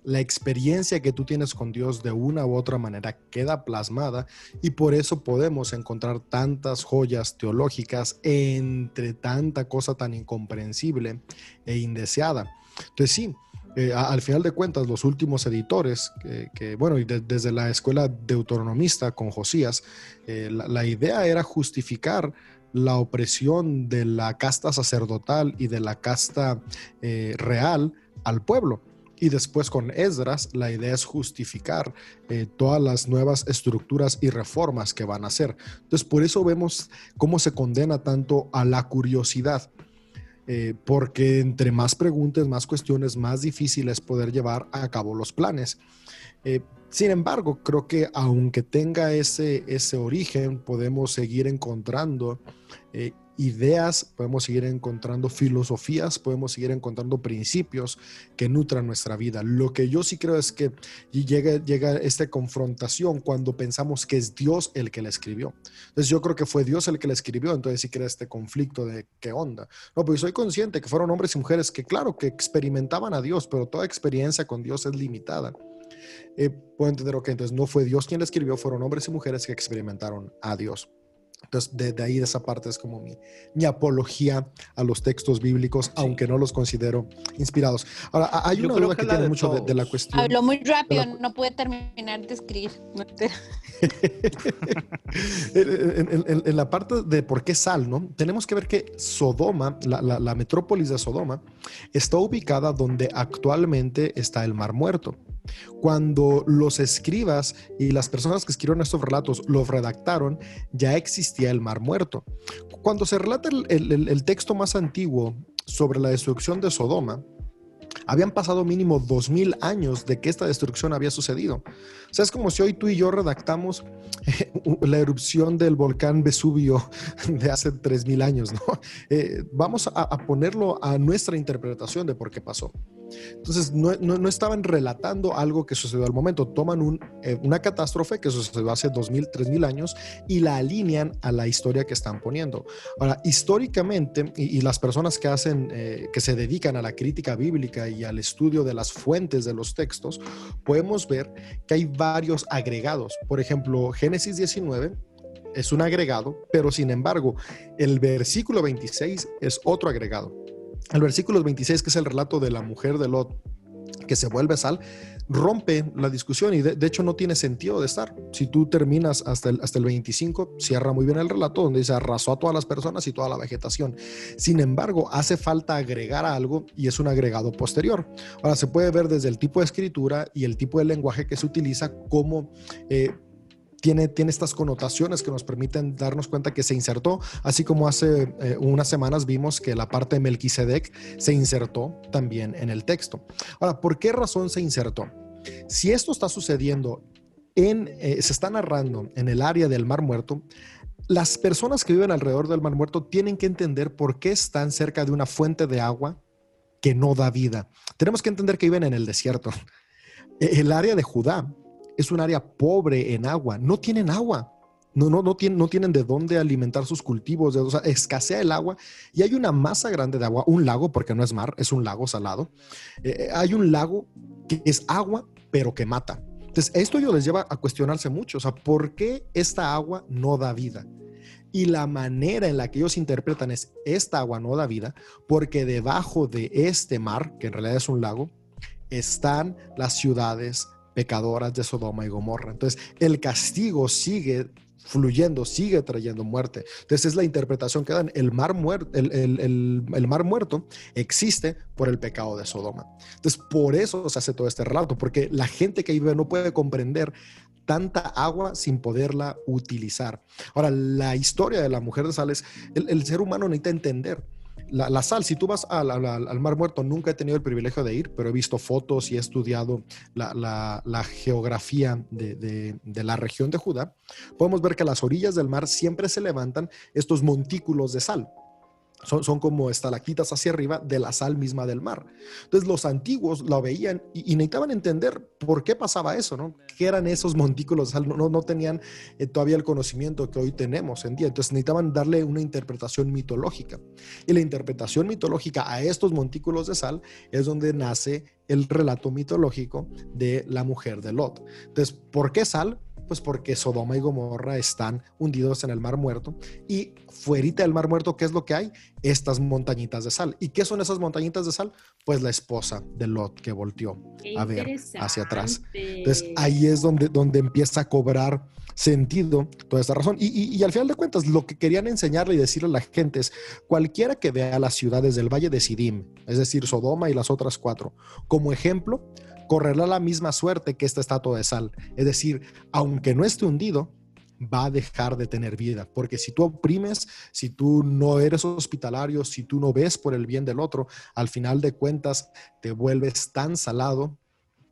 la experiencia que tú tienes con Dios de una u otra manera queda plasmada y por eso podemos encontrar tantas joyas teológicas entre tanta cosa tan incomprensible e indeseada. Entonces sí, eh, al final de cuentas, los últimos editores, que, bueno, y desde la escuela deuteronomista con Josías, eh, la, idea era justificar la opresión de la casta sacerdotal y de la casta eh, real al pueblo. Y después con Esdras, la idea es justificar todas las nuevas estructuras y reformas que van a hacer. Entonces, por eso vemos cómo se condena tanto a la curiosidad. Eh, porque entre más preguntas, más cuestiones, más difícil es poder llevar a cabo los planes. Eh, sin embargo, creo que aunque tenga ese, ese origen, podemos seguir encontrando ideas, podemos seguir encontrando filosofías, podemos seguir encontrando principios que nutran nuestra vida. Lo que yo sí creo es que llega, llega esta confrontación cuando pensamos que es Dios el que la escribió. Entonces yo creo que fue Dios el que la escribió, entonces sí crea este conflicto de qué onda. No, pues soy consciente que fueron hombres y mujeres que claro, que experimentaban a Dios, pero toda experiencia con Dios es limitada. Eh, puedo entender, ok, entonces no fue Dios quien la escribió, fueron hombres y mujeres que experimentaron a Dios. Entonces, de, ahí, de esa parte, es como mi, mi, apología a los textos bíblicos, aunque no los considero inspirados. Ahora, hay una duda que, tiene mucho de, la cuestión. Habló muy rápido, no puede terminar de escribir. en, la parte de por qué sal, ¿no? Tenemos que ver que Sodoma, la, la, la metrópolis de Sodoma, está ubicada donde actualmente está el Mar Muerto. Cuando los escribas y las personas que escribieron estos relatos los redactaron, ya existía el Mar Muerto. Cuando se relata el, texto más antiguo sobre la destrucción de Sodoma, habían pasado mínimo dos mil años de que esta destrucción había sucedido. O sea, es como si hoy tú y yo redactamos eh, la erupción del volcán Vesubio de hace tres mil años, ¿no? Eh, vamos a ponerlo a nuestra interpretación de por qué pasó. Entonces, no, no, estaban relatando algo que sucedió al momento, toman eh, una catástrofe que sucedió hace 2000, 3000 años y la alinean a la historia que están poniendo. Ahora, históricamente, y, las personas que hacen, eh, que se dedican a la crítica bíblica y al estudio de las fuentes de los textos, podemos ver que hay varios agregados. Por ejemplo, Génesis 19 es un agregado, pero sin embargo, el versículo 26 es otro agregado el versículo 26, que es el relato de la mujer de Lot, que se vuelve sal, rompe la discusión y de, hecho no tiene sentido de estar. Si tú terminas hasta el, hasta el 25, cierra muy bien el relato donde dice arrasó a todas las personas y toda la vegetación. Sin embargo, hace falta agregar algo y es un agregado posterior. Ahora, se puede ver desde el tipo de escritura y el tipo de lenguaje que se utiliza como... Eh, tiene, tiene estas connotaciones que nos permiten darnos cuenta que se insertó, así como hace eh, unas semanas vimos que la parte de Melquisedec se insertó también en el texto. Ahora, ¿por qué razón se insertó? Si esto está sucediendo en, eh, se está narrando en el área del Mar Muerto, las personas que viven alrededor del Mar Muerto tienen que entender por qué están cerca de una fuente de agua que no da vida. Tenemos que entender que viven en el desierto. El área de Judá es un área pobre en agua. No tienen agua. No, no, no, tienen, no tienen de dónde alimentar sus cultivos, escasea el agua y hay una masa grande de agua, un lago, porque no es mar, es un lago salado. Eh, hay un lago que es agua, pero que mata. Entonces, esto yo les lleva a cuestionarse mucho, o sea, ¿por qué esta agua no da vida? Y la manera en la que ellos interpretan es, esta agua no da vida, porque debajo de este mar, que en realidad es un lago, están las ciudades pecadoras de Sodoma y Gomorra. Entonces, el castigo sigue fluyendo, sigue trayendo muerte. Entonces es la interpretación que dan. El mar, muerto, el, mar muerto existe por el pecado de Sodoma. Entonces por eso se hace todo este relato, porque la gente que vive no puede comprender tanta agua sin poderla utilizar. Ahora, la historia de la mujer de Sales, el, el ser humano necesita entender la, sal, si tú vas al, Mar Muerto, nunca he tenido el privilegio de ir, pero he visto fotos y he estudiado la, geografía de, de, la región de Judá, podemos ver que a las orillas del mar siempre se levantan estos montículos de sal. Son, como estalactitas hacia arriba de la sal misma del mar. Entonces los antiguos lo veían y, necesitaban entender por qué pasaba eso, ¿no? ¿Qué eran esos montículos de sal? No, no tenían eh, todavía el conocimiento que hoy tenemos en día. Entonces necesitaban darle una interpretación mitológica. Y la interpretación mitológica a estos montículos de sal es donde nace el relato mitológico de la mujer de Lot. Entonces, ¿por qué sal? Pues porque Sodoma y Gomorra están hundidos en el Mar Muerto y fuera del Mar Muerto, ¿qué es lo que hay? Estas montañitas de sal. ¿Y qué son esas montañitas de sal? Pues la esposa de Lot que volteó a ver hacia atrás. Entonces ahí es donde, donde empieza a cobrar sentido toda esta razón. Y, y, al final de cuentas, lo que querían enseñarle y decirle a la gente es, cualquiera que vea las ciudades del Valle de Sidim, es decir, Sodoma y las otras cuatro, como ejemplo, correrá la misma suerte que esta estatua de sal. Es decir, aunque no esté hundido, va a dejar de tener vida. Porque si tú oprimes, si tú no eres hospitalario, si tú no ves por el bien del otro, al final de cuentas te vuelves tan salado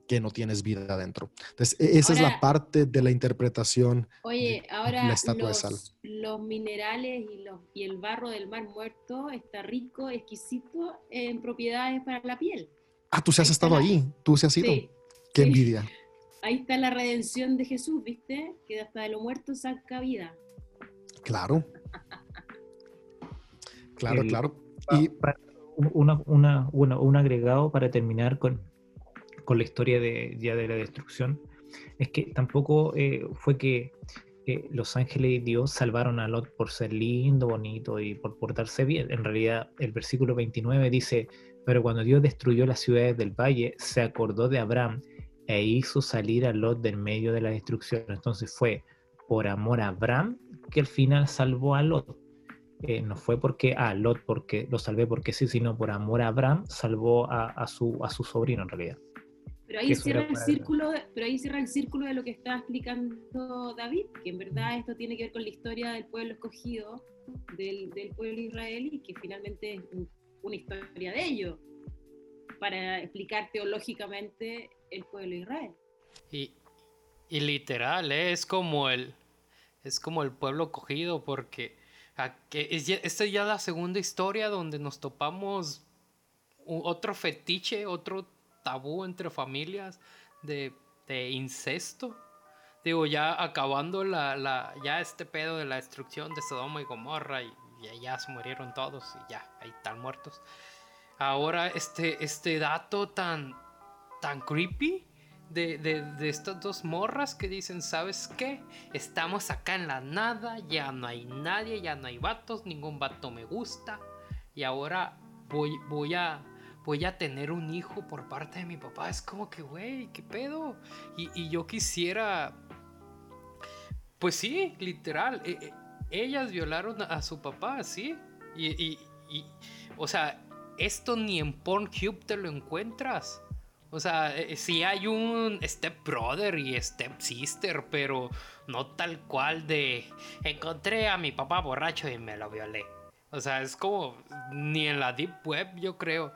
que no tienes vida adentro. Entonces, e-, esa es la parte de la interpretación. Oye, ahora la estatua los, de sal. los minerales y, los, y el barro del mar muerto está rico, exquisito en propiedades para la piel. Ah, tú se has estado ahí, tú se has ido. Qué envidia. Ahí está la redención de Jesús, ¿viste? Que hasta de lo muerto saca vida. Claro. claro, claro. Y una, una, un agregado para terminar con, con la historia de, ya de la destrucción, es que tampoco eh, fue que los ángeles y Dios salvaron a Lot por ser lindo, bonito y por portarse bien. En realidad, el versículo 29 dice, pero cuando Dios destruyó las ciudades del valle, se acordó de Abraham e hizo salir a Lot del medio de la destrucción. Entonces fue por amor a Abraham que al final salvó a Lot. Eh, no fue porque a ah, Lot porque lo salvé porque sí, sino por amor a Abraham salvó a, su, a su sobrino en realidad. Pero ahí, cierra el círculo, pero ahí cierra el círculo de lo que está explicando David, que en verdad esto tiene que ver con la historia del pueblo escogido, del, del pueblo israelí, que finalmente es una historia de ellos para explicar teológicamente el pueblo de Israel. Y, y literal, ¿eh? es como el es como el pueblo cogido porque esta es ya la segunda historia donde nos topamos otro fetiche, otro tabú entre familias de, incesto. Digo, ya acabando la, la, ya este pedo de la destrucción de Sodoma y Gomorra y ya se murieron todos y ya, ahí están muertos. Ahora este, este dato tan, tan creepy de, de, estas dos morras que dicen, ¿sabes qué? Estamos acá en la nada, ya no hay nadie, ya no hay vatos, ningún vato me gusta. Y ahora voy, voy a... Voy a tener un hijo por parte de mi papá. Es como que, güey, ¿qué pedo? Y, y yo quisiera pues sí, literal. Eh, eh, ellas violaron a su papá, ¿sí? Y, o sea, esto ni en Pornhub te lo encuentras. O sea, eh, sí hay un step brother y step sister, pero no tal cual de encontré a mi papá borracho y me lo violé. O sea, es como ni en la deep web, yo creo.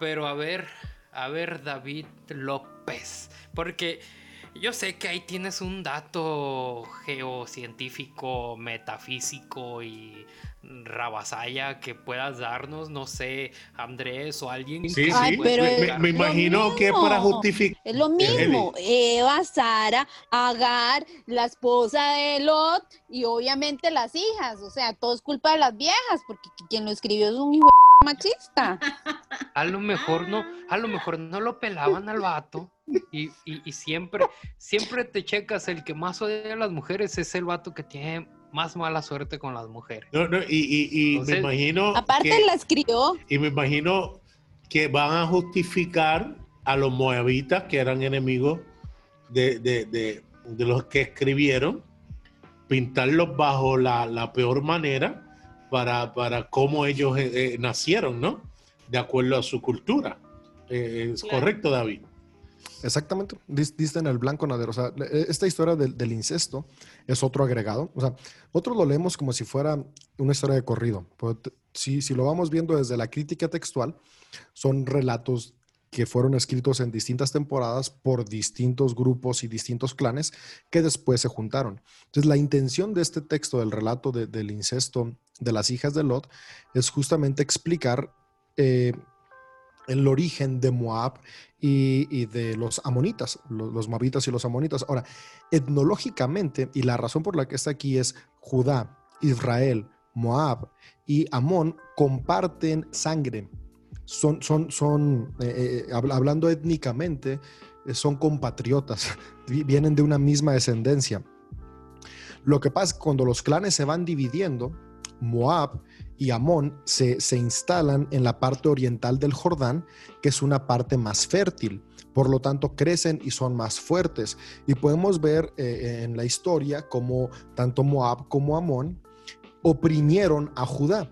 Pero a ver, a ver, David López, porque yo sé que ahí tienes un dato geocientífico, metafísico y rabasaya que puedas darnos, no sé, Andrés o alguien. Sí, Ay, sí. pero me, imagino que es para justificar. Es lo mismo. Eva, Sara, Agar, la esposa de Lot y obviamente las hijas. O sea, todo es culpa de las viejas, porque quien lo escribió es un hijo machista. A lo mejor no, a lo mejor no lo pelaban al vato. Y, y- y siempre, siempre te checas, el que más odia a las mujeres es el vato que tiene más mala suerte con las mujeres. No, no, y, y- y Entonces, me imagino. Aparte que- la escribió. Y me imagino que van a justificar a los moabitas que eran enemigos de, de- de- de los que escribieron, pintarlos bajo la, la peor manera para, para cómo ellos eh, eh, nacieron, ¿no? De acuerdo a su cultura. Eh, es Claro. correcto, David. Exactamente, dis- diste en el blanco, Nader. O sea, e- esta historia del, del incesto es otro agregado. O sea, nosotros lo leemos como si fuera una historia de corrido. Pero si, si lo vamos viendo desde la crítica textual, son relatos que fueron escritos en distintas temporadas por distintos grupos y distintos clanes que después se juntaron. Entonces, la intención de este texto del relato de- del incesto de las hijas de Lot es justamente explicar eh, el origen de Moab y, de los amonitas, lo- los, moabitas y los amonitas. Ahora, etnológicamente, y la razón por la que está aquí es Judá, Israel, Moab y Amón comparten sangre. Son, son, son eh, eh, habla- hablando étnicamente, eh, son compatriotas, vi- vienen de una misma descendencia. Lo que pasa cuando los clanes se van dividiendo, Moab y Amón se, se instalan en la parte oriental del Jordán, que es una parte más fértil. Por lo tanto, crecen y son más fuertes. Y podemos ver eh, en la historia cómo tanto Moab como Amón oprimieron a Judá.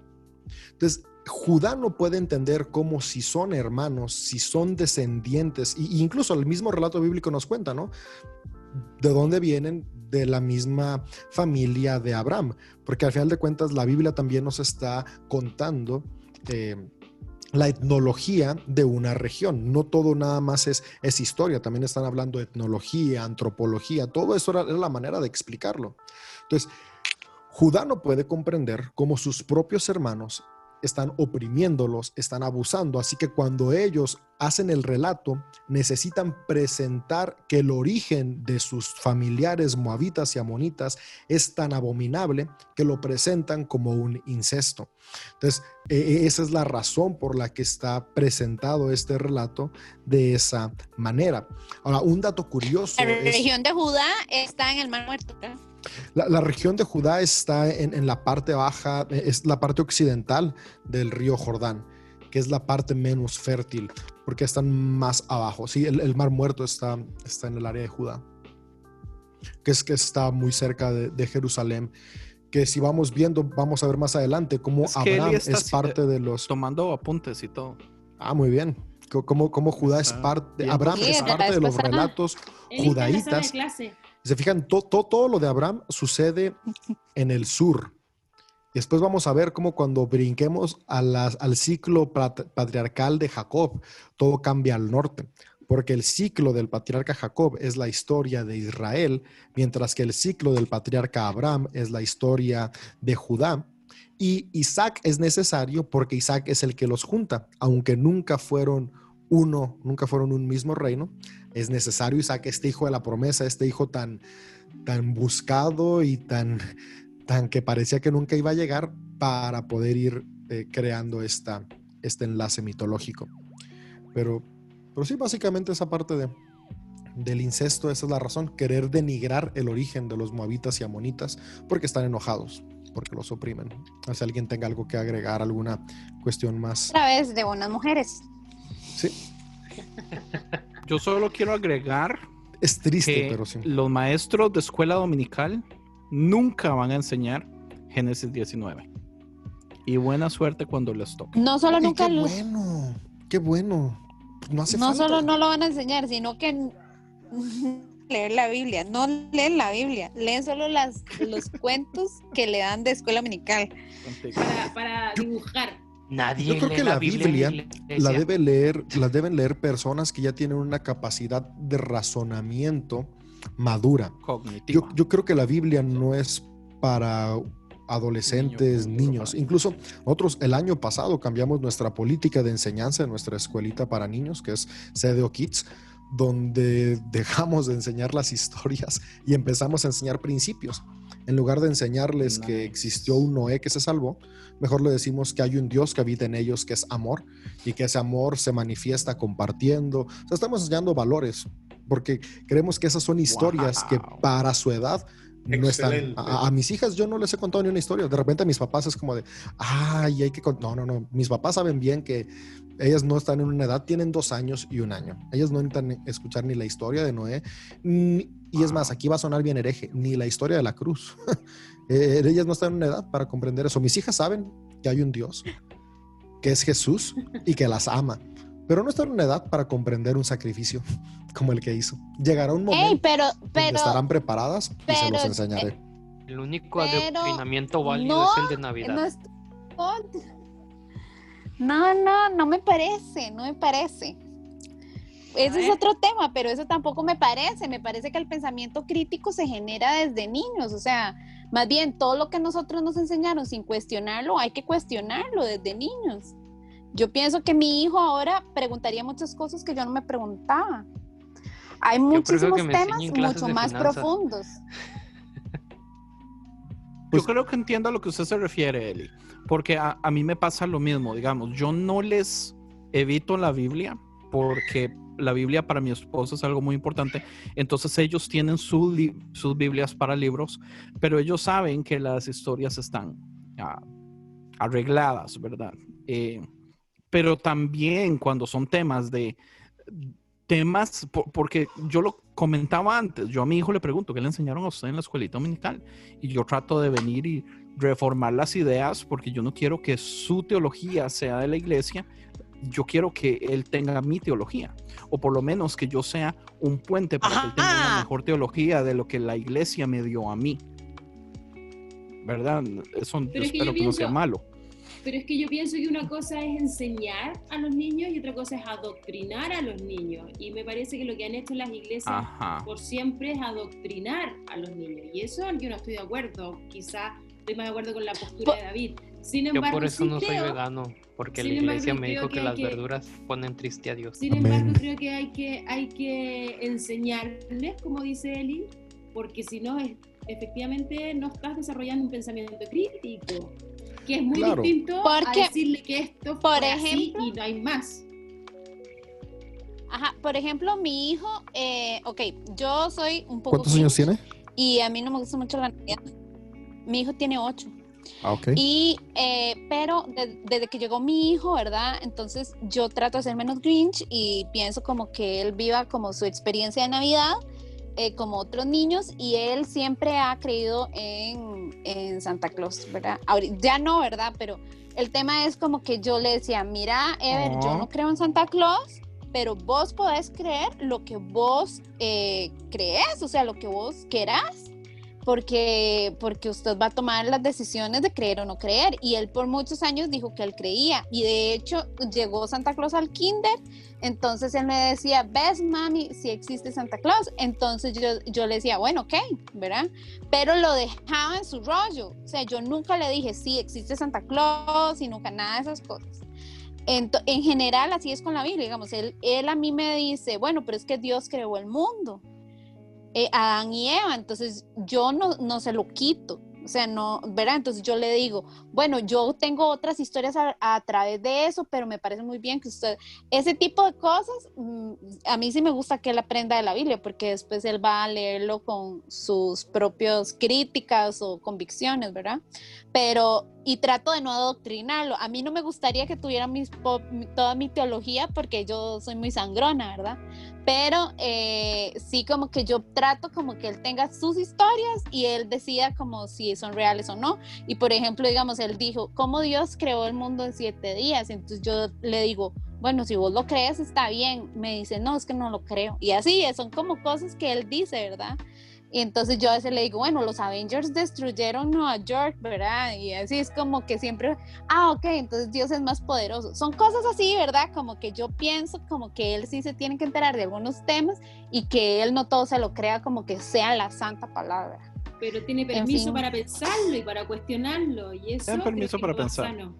Entonces, Judá no puede entender cómo si son hermanos, si son descendientes, y incluso el mismo relato bíblico nos cuenta, ¿no? De dónde vienen de la misma familia de Abraham, porque al final de cuentas la Biblia también nos está contando eh, la etnología de una región. No todo nada más es, es historia, también están hablando de etnología, antropología, todo eso era, era la manera de explicarlo. Entonces, Judá no puede comprender cómo sus propios hermanos están oprimiéndolos, están abusando, así que cuando ellos hacen el relato, necesitan presentar que el origen de sus familiares moabitas y amonitas es tan abominable que lo presentan como un incesto. Entonces, eh, esa es la razón por la que está presentado este relato de esa manera. Ahora, un dato curioso La es... región de Judá está en el Mar Muerto. ¿verdad? La, la región de Judá está en, en la parte baja, eh, es la parte occidental del río Jordán, que es la parte menos fértil, porque están más abajo. Sí, el, el Mar Muerto está, está en el área de Judá, que es que está muy cerca de, de Jerusalén. Que si vamos viendo, vamos a ver más adelante cómo Es que Eli Abraham está es parte de los. Tomando apuntes y todo. Ah, muy bien. Co- Cómo, cómo Judá es Está parte, bien. Abraham Sí, es parte de los pasada. relatos Él se fijan, to- to- todo lo de Abraham sucede en el sur. Después vamos a ver cómo cuando brinquemos al ciclo pat- patriarcal de Jacob, todo cambia al norte. Porque el ciclo del patriarca Jacob es la historia de Israel, mientras que el ciclo del patriarca Abraham es la historia de Judá. Y Isaac es necesario porque Isaac es el que los junta, aunque nunca fueron uno, nunca fueron un mismo reino. Es necesario Isaac, este hijo de la promesa, este hijo tan, tan buscado y tan, tan que parecía que nunca iba a llegar para poder ir eh, creando esta, este enlace mitológico. Pero, pero sí, básicamente esa parte de, del incesto, esa es la razón, querer denigrar el origen de los moabitas y amonitas porque están enojados, porque los oprimen. A ver si alguien tenga algo que agregar, alguna cuestión más. Otra vez de unas mujeres. Sí, Yo solo quiero agregar es triste, que pero sí. los maestros de escuela dominical nunca van a enseñar Génesis 19. Y buena suerte cuando les toque. No solo Ay, nunca qué bueno, qué bueno. No hace no falta. solo no lo van a enseñar, sino que leer la Biblia. No leen la Biblia, leen solo las, los cuentos que le dan de escuela dominical. Para, para dibujar. Nadie Yo creo que la Biblia la debe leer, la deben leer personas que ya tienen una capacidad de razonamiento madura. Yo, yo creo que la Biblia no es para adolescentes, Niño, niños. Incluso nosotros el año pasado cambiamos nuestra política de enseñanza en nuestra escuelita para niños, que es CDO Kids, donde dejamos de enseñar las historias y empezamos a enseñar principios. En lugar de enseñarles que existió un Noé que se salvó, mejor le decimos que hay un Dios que habita en ellos, que es amor, y que ese amor se manifiesta compartiendo. O sea, estamos enseñando valores, porque creemos que esas son historias que Wow. para su edad no están. A, a mis hijas yo no les he contado ni una historia. De repente a mis papás es como de, ay, hay que... con-". No, no, no. Mis papás saben bien que ellas no están en una edad, tienen dos años y un año. Ellas no necesitan escuchar ni la historia de Noé. ni- y es más, aquí va a sonar bien hereje, ni la historia de la cruz. Eh, ellas no están en una edad para comprender eso. Mis hijas saben que hay un Dios, que es Jesús y que las ama. Pero no están en una edad para comprender un sacrificio como el que hizo. Llegará un momento Ey, pero, donde pero, estarán preparadas y se pero, los enseñaré. El único Pero adoctrinamiento válido no, es el de Navidad. no, no, no me parece, no me parece. Ese es otro tema, pero eso tampoco me parece. Me parece que el pensamiento crítico se genera desde niños. O sea, más bien todo lo que nosotros nos enseñaron sin cuestionarlo, hay que cuestionarlo desde niños. Yo pienso que mi hijo ahora preguntaría muchas cosas que yo no me preguntaba. Hay muchísimos temas mucho más finanzas. profundos. Pues- yo creo que entiendo a lo que usted se refiere, Eli, porque a, a mí me pasa lo mismo, digamos, yo no les evito la Biblia porque la Biblia para mi esposo es algo muy importante, entonces ellos tienen su sus Biblias para libros, pero ellos saben que las historias están ah, arregladas, ¿verdad? Eh, pero también cuando son temas de temas, por- porque yo lo comentaba antes, yo a mi hijo le pregunto, ¿qué le enseñaron a usted en la escuelita dominical? Y yo trato de venir y reformar las ideas porque yo no quiero que su teología sea de la iglesia, yo quiero que él tenga mi teología, o por lo menos que yo sea un puente para que él tenga una Ajá. mejor teología de lo que la iglesia me dio a mí. ¿Verdad? Eso Pero es que espero que no sea malo. Pero es que yo pienso que una cosa es enseñar a los niños y otra cosa es adoctrinar a los niños. Y me parece que lo que han hecho las iglesias Ajá. por siempre es adoctrinar a los niños. Y eso yo no estoy de acuerdo. Quizá estoy más de acuerdo con la postura Po- de David. Sin Yo embargo, por eso sí no soy creo- vegano, porque la embargo, iglesia me creo dijo que que hay las que- verduras ponen triste a Dios. Sin embargo, Amén. creo que hay que, hay que enseñarles, como dice Eli, porque si no, es- efectivamente no estás desarrollando un pensamiento crítico, que es muy Claro. distinto Porque, a decirle que esto por fue así ejemplo- y no hay más. Ajá, por ejemplo, mi hijo, eh, ok, yo soy un poco... ¿Cuántos años tiene? Y a mí no me gusta mucho la Navidad. Mi hijo tiene ocho. Ah, ok. Y, eh, pero de- desde que llegó mi hijo, ¿verdad? Entonces yo trato de ser menos Grinch y pienso como que él viva como su experiencia de Navidad, eh, como otros niños, y él siempre ha creído en, en Santa Claus, ¿verdad? Ahori- ya no, ¿verdad? Pero el tema es como que yo le decía, mira, Ever, yo Oh. no creo en Santa Claus, pero vos podés creer lo que vos eh, crees, o sea, lo que vos querás porque, porque usted va a tomar las decisiones de creer o no creer. Y él por muchos años dijo que él creía. Y de hecho llegó Santa Claus al kinder. Entonces él me decía, ves mami, si existe Santa Claus. Entonces yo, yo le decía, bueno, ok, ¿verdad? Pero lo dejaba en su rollo. O sea, yo nunca le dije, sí, existe Santa Claus y nunca nada de esas cosas. Ento- en general, así es con la Biblia, digamos, él, él a mí me dice, bueno, pero es que Dios creó el mundo eh, Adán y Eva, entonces yo no, no se lo quito, o sea, no, ¿verdad? Entonces yo le digo, bueno, yo tengo otras historias a, a través de eso, pero me parece muy bien que usted, ese tipo de cosas, mm, a mí sí me gusta que él aprenda de la Biblia, porque después él va a leerlo con sus propias críticas o convicciones, ¿verdad? Pero, y trato de no adoctrinarlo. A mí no me gustaría que tuviera mis, toda mi teología, porque yo soy muy sangrona, ¿verdad? pero eh, sí como que yo trato como que él tenga sus historias y él decida como si son reales o no. Y por ejemplo, digamos, él dijo, ¿cómo Dios creó el mundo en siete días? Entonces yo le digo, bueno, si vos lo crees está bien. Me dice, no, es que no lo creo. Y así, son como cosas que él dice, ¿verdad? Y entonces yo a veces le digo, bueno, los Avengers destruyeron Nueva York, ¿verdad? Y así es como que siempre, ah, ok, entonces Dios es más poderoso. Son cosas así, ¿verdad? Como que yo pienso como que él sí se tiene que enterar de algunos temas y que él no todo se lo crea como que sea la santa palabra. Pero tiene En permiso fin. para pensarlo y para cuestionarlo. Y eso Tiene creo permiso que para pensar. sano.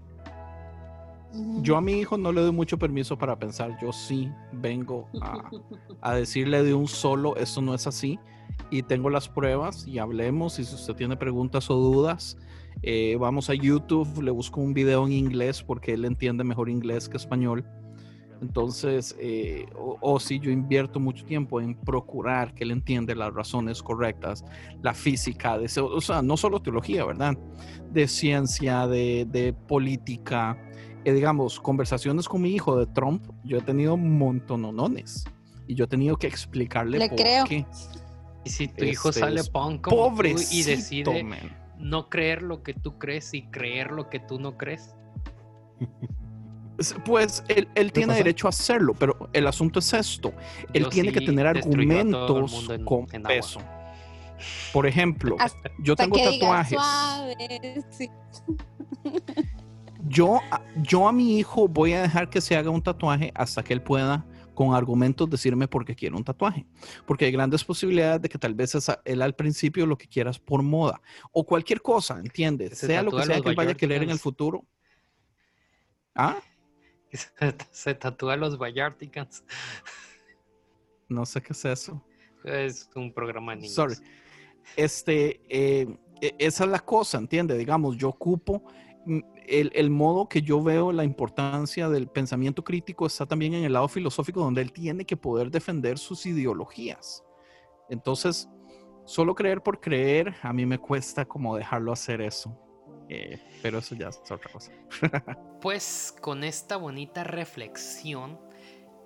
Yo a mi hijo no le doy mucho permiso para pensar. Yo sí vengo a, a decirle de un solo, esto no es así. Y tengo las pruebas y hablemos. Y si usted tiene preguntas o dudas, eh, vamos a YouTube, le busco un video en inglés porque él entiende mejor inglés que español. Entonces, eh, o, o si yo invierto mucho tiempo en procurar que él entiende las razones correctas, la física, de, eso, o sea, no solo teología, ¿verdad? De ciencia, de, de política, eh, digamos, conversaciones con mi hijo de Trump, yo he tenido montonones y yo he tenido que explicarle Le por creo. qué. Y si tu hijo Este, sale punk como tú y decide man. no creer lo que tú crees y creer lo que tú no crees. Es- Pues él, él tiene pasa? derecho a hacerlo, pero el asunto es esto. Él Yo tiene que tener argumentos en- con en peso. Por ejemplo, Hasta yo tengo que diga, tatuajes. "Suave", sí. Yo, a- yo a mi hijo voy a dejar que se haga un tatuaje hasta que él pueda con argumentos decirme por qué quiere un tatuaje. Porque hay grandes posibilidades de que tal vez él al principio lo que quiera es por moda o cualquier cosa, ¿entiendes? Se sea lo que sea que él vaya a querer en el futuro. Ah, Se, se tatúa los Bayardigans. no sé qué es eso. Es un programa inglés. Sorry. Este, eh, e- esa es la cosa, ¿entiende? Digamos, yo ocupo el, el modo que yo veo la importancia del pensamiento crítico está también en el lado filosófico donde él tiene que poder defender sus ideologías. Entonces, solo creer por creer, a mí me cuesta como dejarlo hacer eso. Eh, pero eso ya es otra cosa. Pues con esta bonita reflexión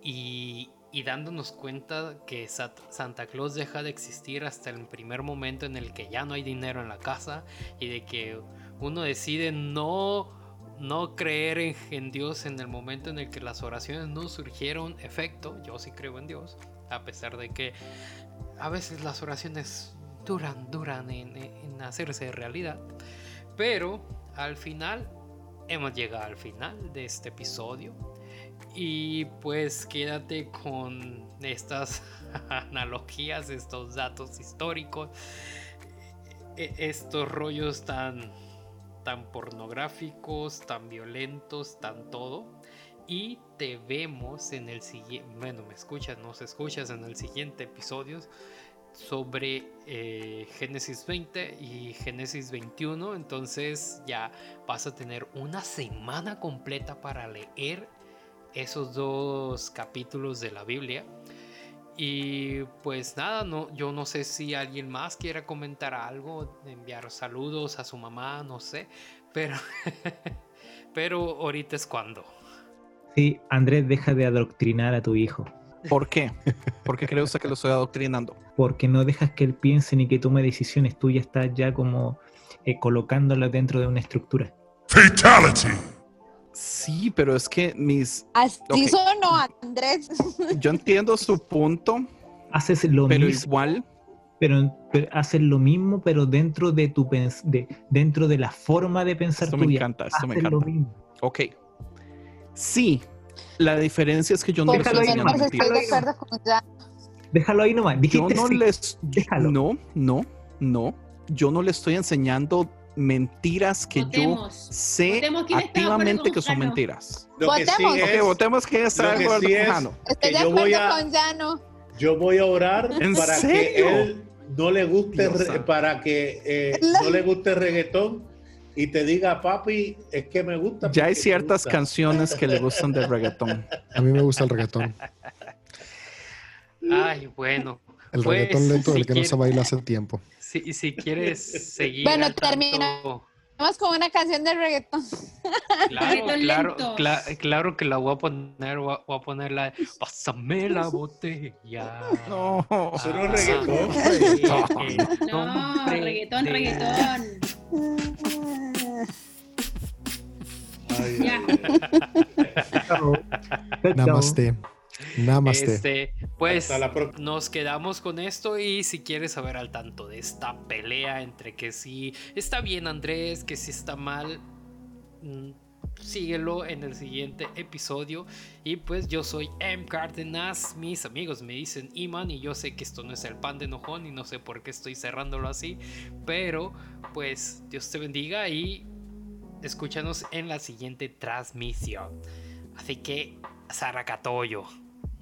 y, y dándonos cuenta que Santa Claus deja de existir hasta el primer momento en el que ya no hay dinero en la casa y de que uno decide no, no creer en, Dios en el momento en el que las oraciones no surgieron efecto. Yo sí creo en Dios, a pesar de que a veces las oraciones duran, duran en, en hacerse realidad. Pero al final hemos llegado al final de este episodio. Y pues quédate con estas analogías, estos datos históricos, e- estos rollos tan, tan pornográficos, tan violentos, tan todo. Y te vemos en el siguiente, bueno, me escuchas, nos escuchas en el siguiente episodio sobre eh, Génesis 20 y Génesis 21. Entonces ya vas a tener una semana completa para leer esos dos capítulos de la Biblia. Y pues nada, no, yo no sé si alguien más quiera comentar algo, enviar saludos a su mamá, no sé, pero, pero ahorita es cuando. Sí, Andrés, deja de adoctrinar a tu hijo. ¿Por qué? Porque creo usted que lo estoy adoctrinando. Porque no dejas que él piense ni que tome decisiones. Tú ya estás ya como eh, colocándolo dentro de una estructura. Fatality. Sí, pero es que mis... Así Ok. sonó, Andrés. Yo entiendo su punto, Haces lo pero mismo, igual... pero, pero haces lo mismo, pero dentro de tu pens- de, dentro de la forma de pensar Esto me tuya. encanta, esto me Haces lo encanta. mismo. Ok. Sí, la diferencia es que yo no le Déjalo con ya. Déjalo ahí nomás. Yo Dijiste no sí. les... déjalo. No, no, no. Yo no le estoy enseñando mentiras que yo sé Votemos activamente con que son Jano. mentiras. Lo que sí Votemos. es, Ok, votemos quién está de que acuerdo sí con es- Jano. Estoy que de yo voy acuerdo a- con Llano. yo voy a orar ¿En para serio? que él no le guste re- para que eh, La- no le guste reggaetón y te diga papi es que me gusta Ya hay ciertas gusta". canciones que le gustan del reggaetón. A mí me gusta el reggaetón. Ay, bueno. El Pues, reggaetón lento del que no se baila hace tiempo. Si, si quieres seguir. Bueno, tanto- termina. Vamos con una canción de reggaetón. Claro, claro, claro que la voy a poner, voy a, poner la de Pásame la botella. No. No es reggaetón. Reggaetón. No, reggaetón, de- reggaetón. Ay, Ya. Namaste. Namaste. Este, pues Hasta la próxima. nos quedamos con esto y si quieres saber al tanto de esta pelea entre que sí está bien Andrés, que sí está mal, mm, síguelo en el siguiente episodio. Y pues yo soy M. Cárdenas, mis amigos me dicen Iman y yo sé que esto no es el pan de enojón y no sé por qué estoy cerrándolo así, pero pues Dios te bendiga y escúchanos en la siguiente transmisión. Así que, Saracatoyo.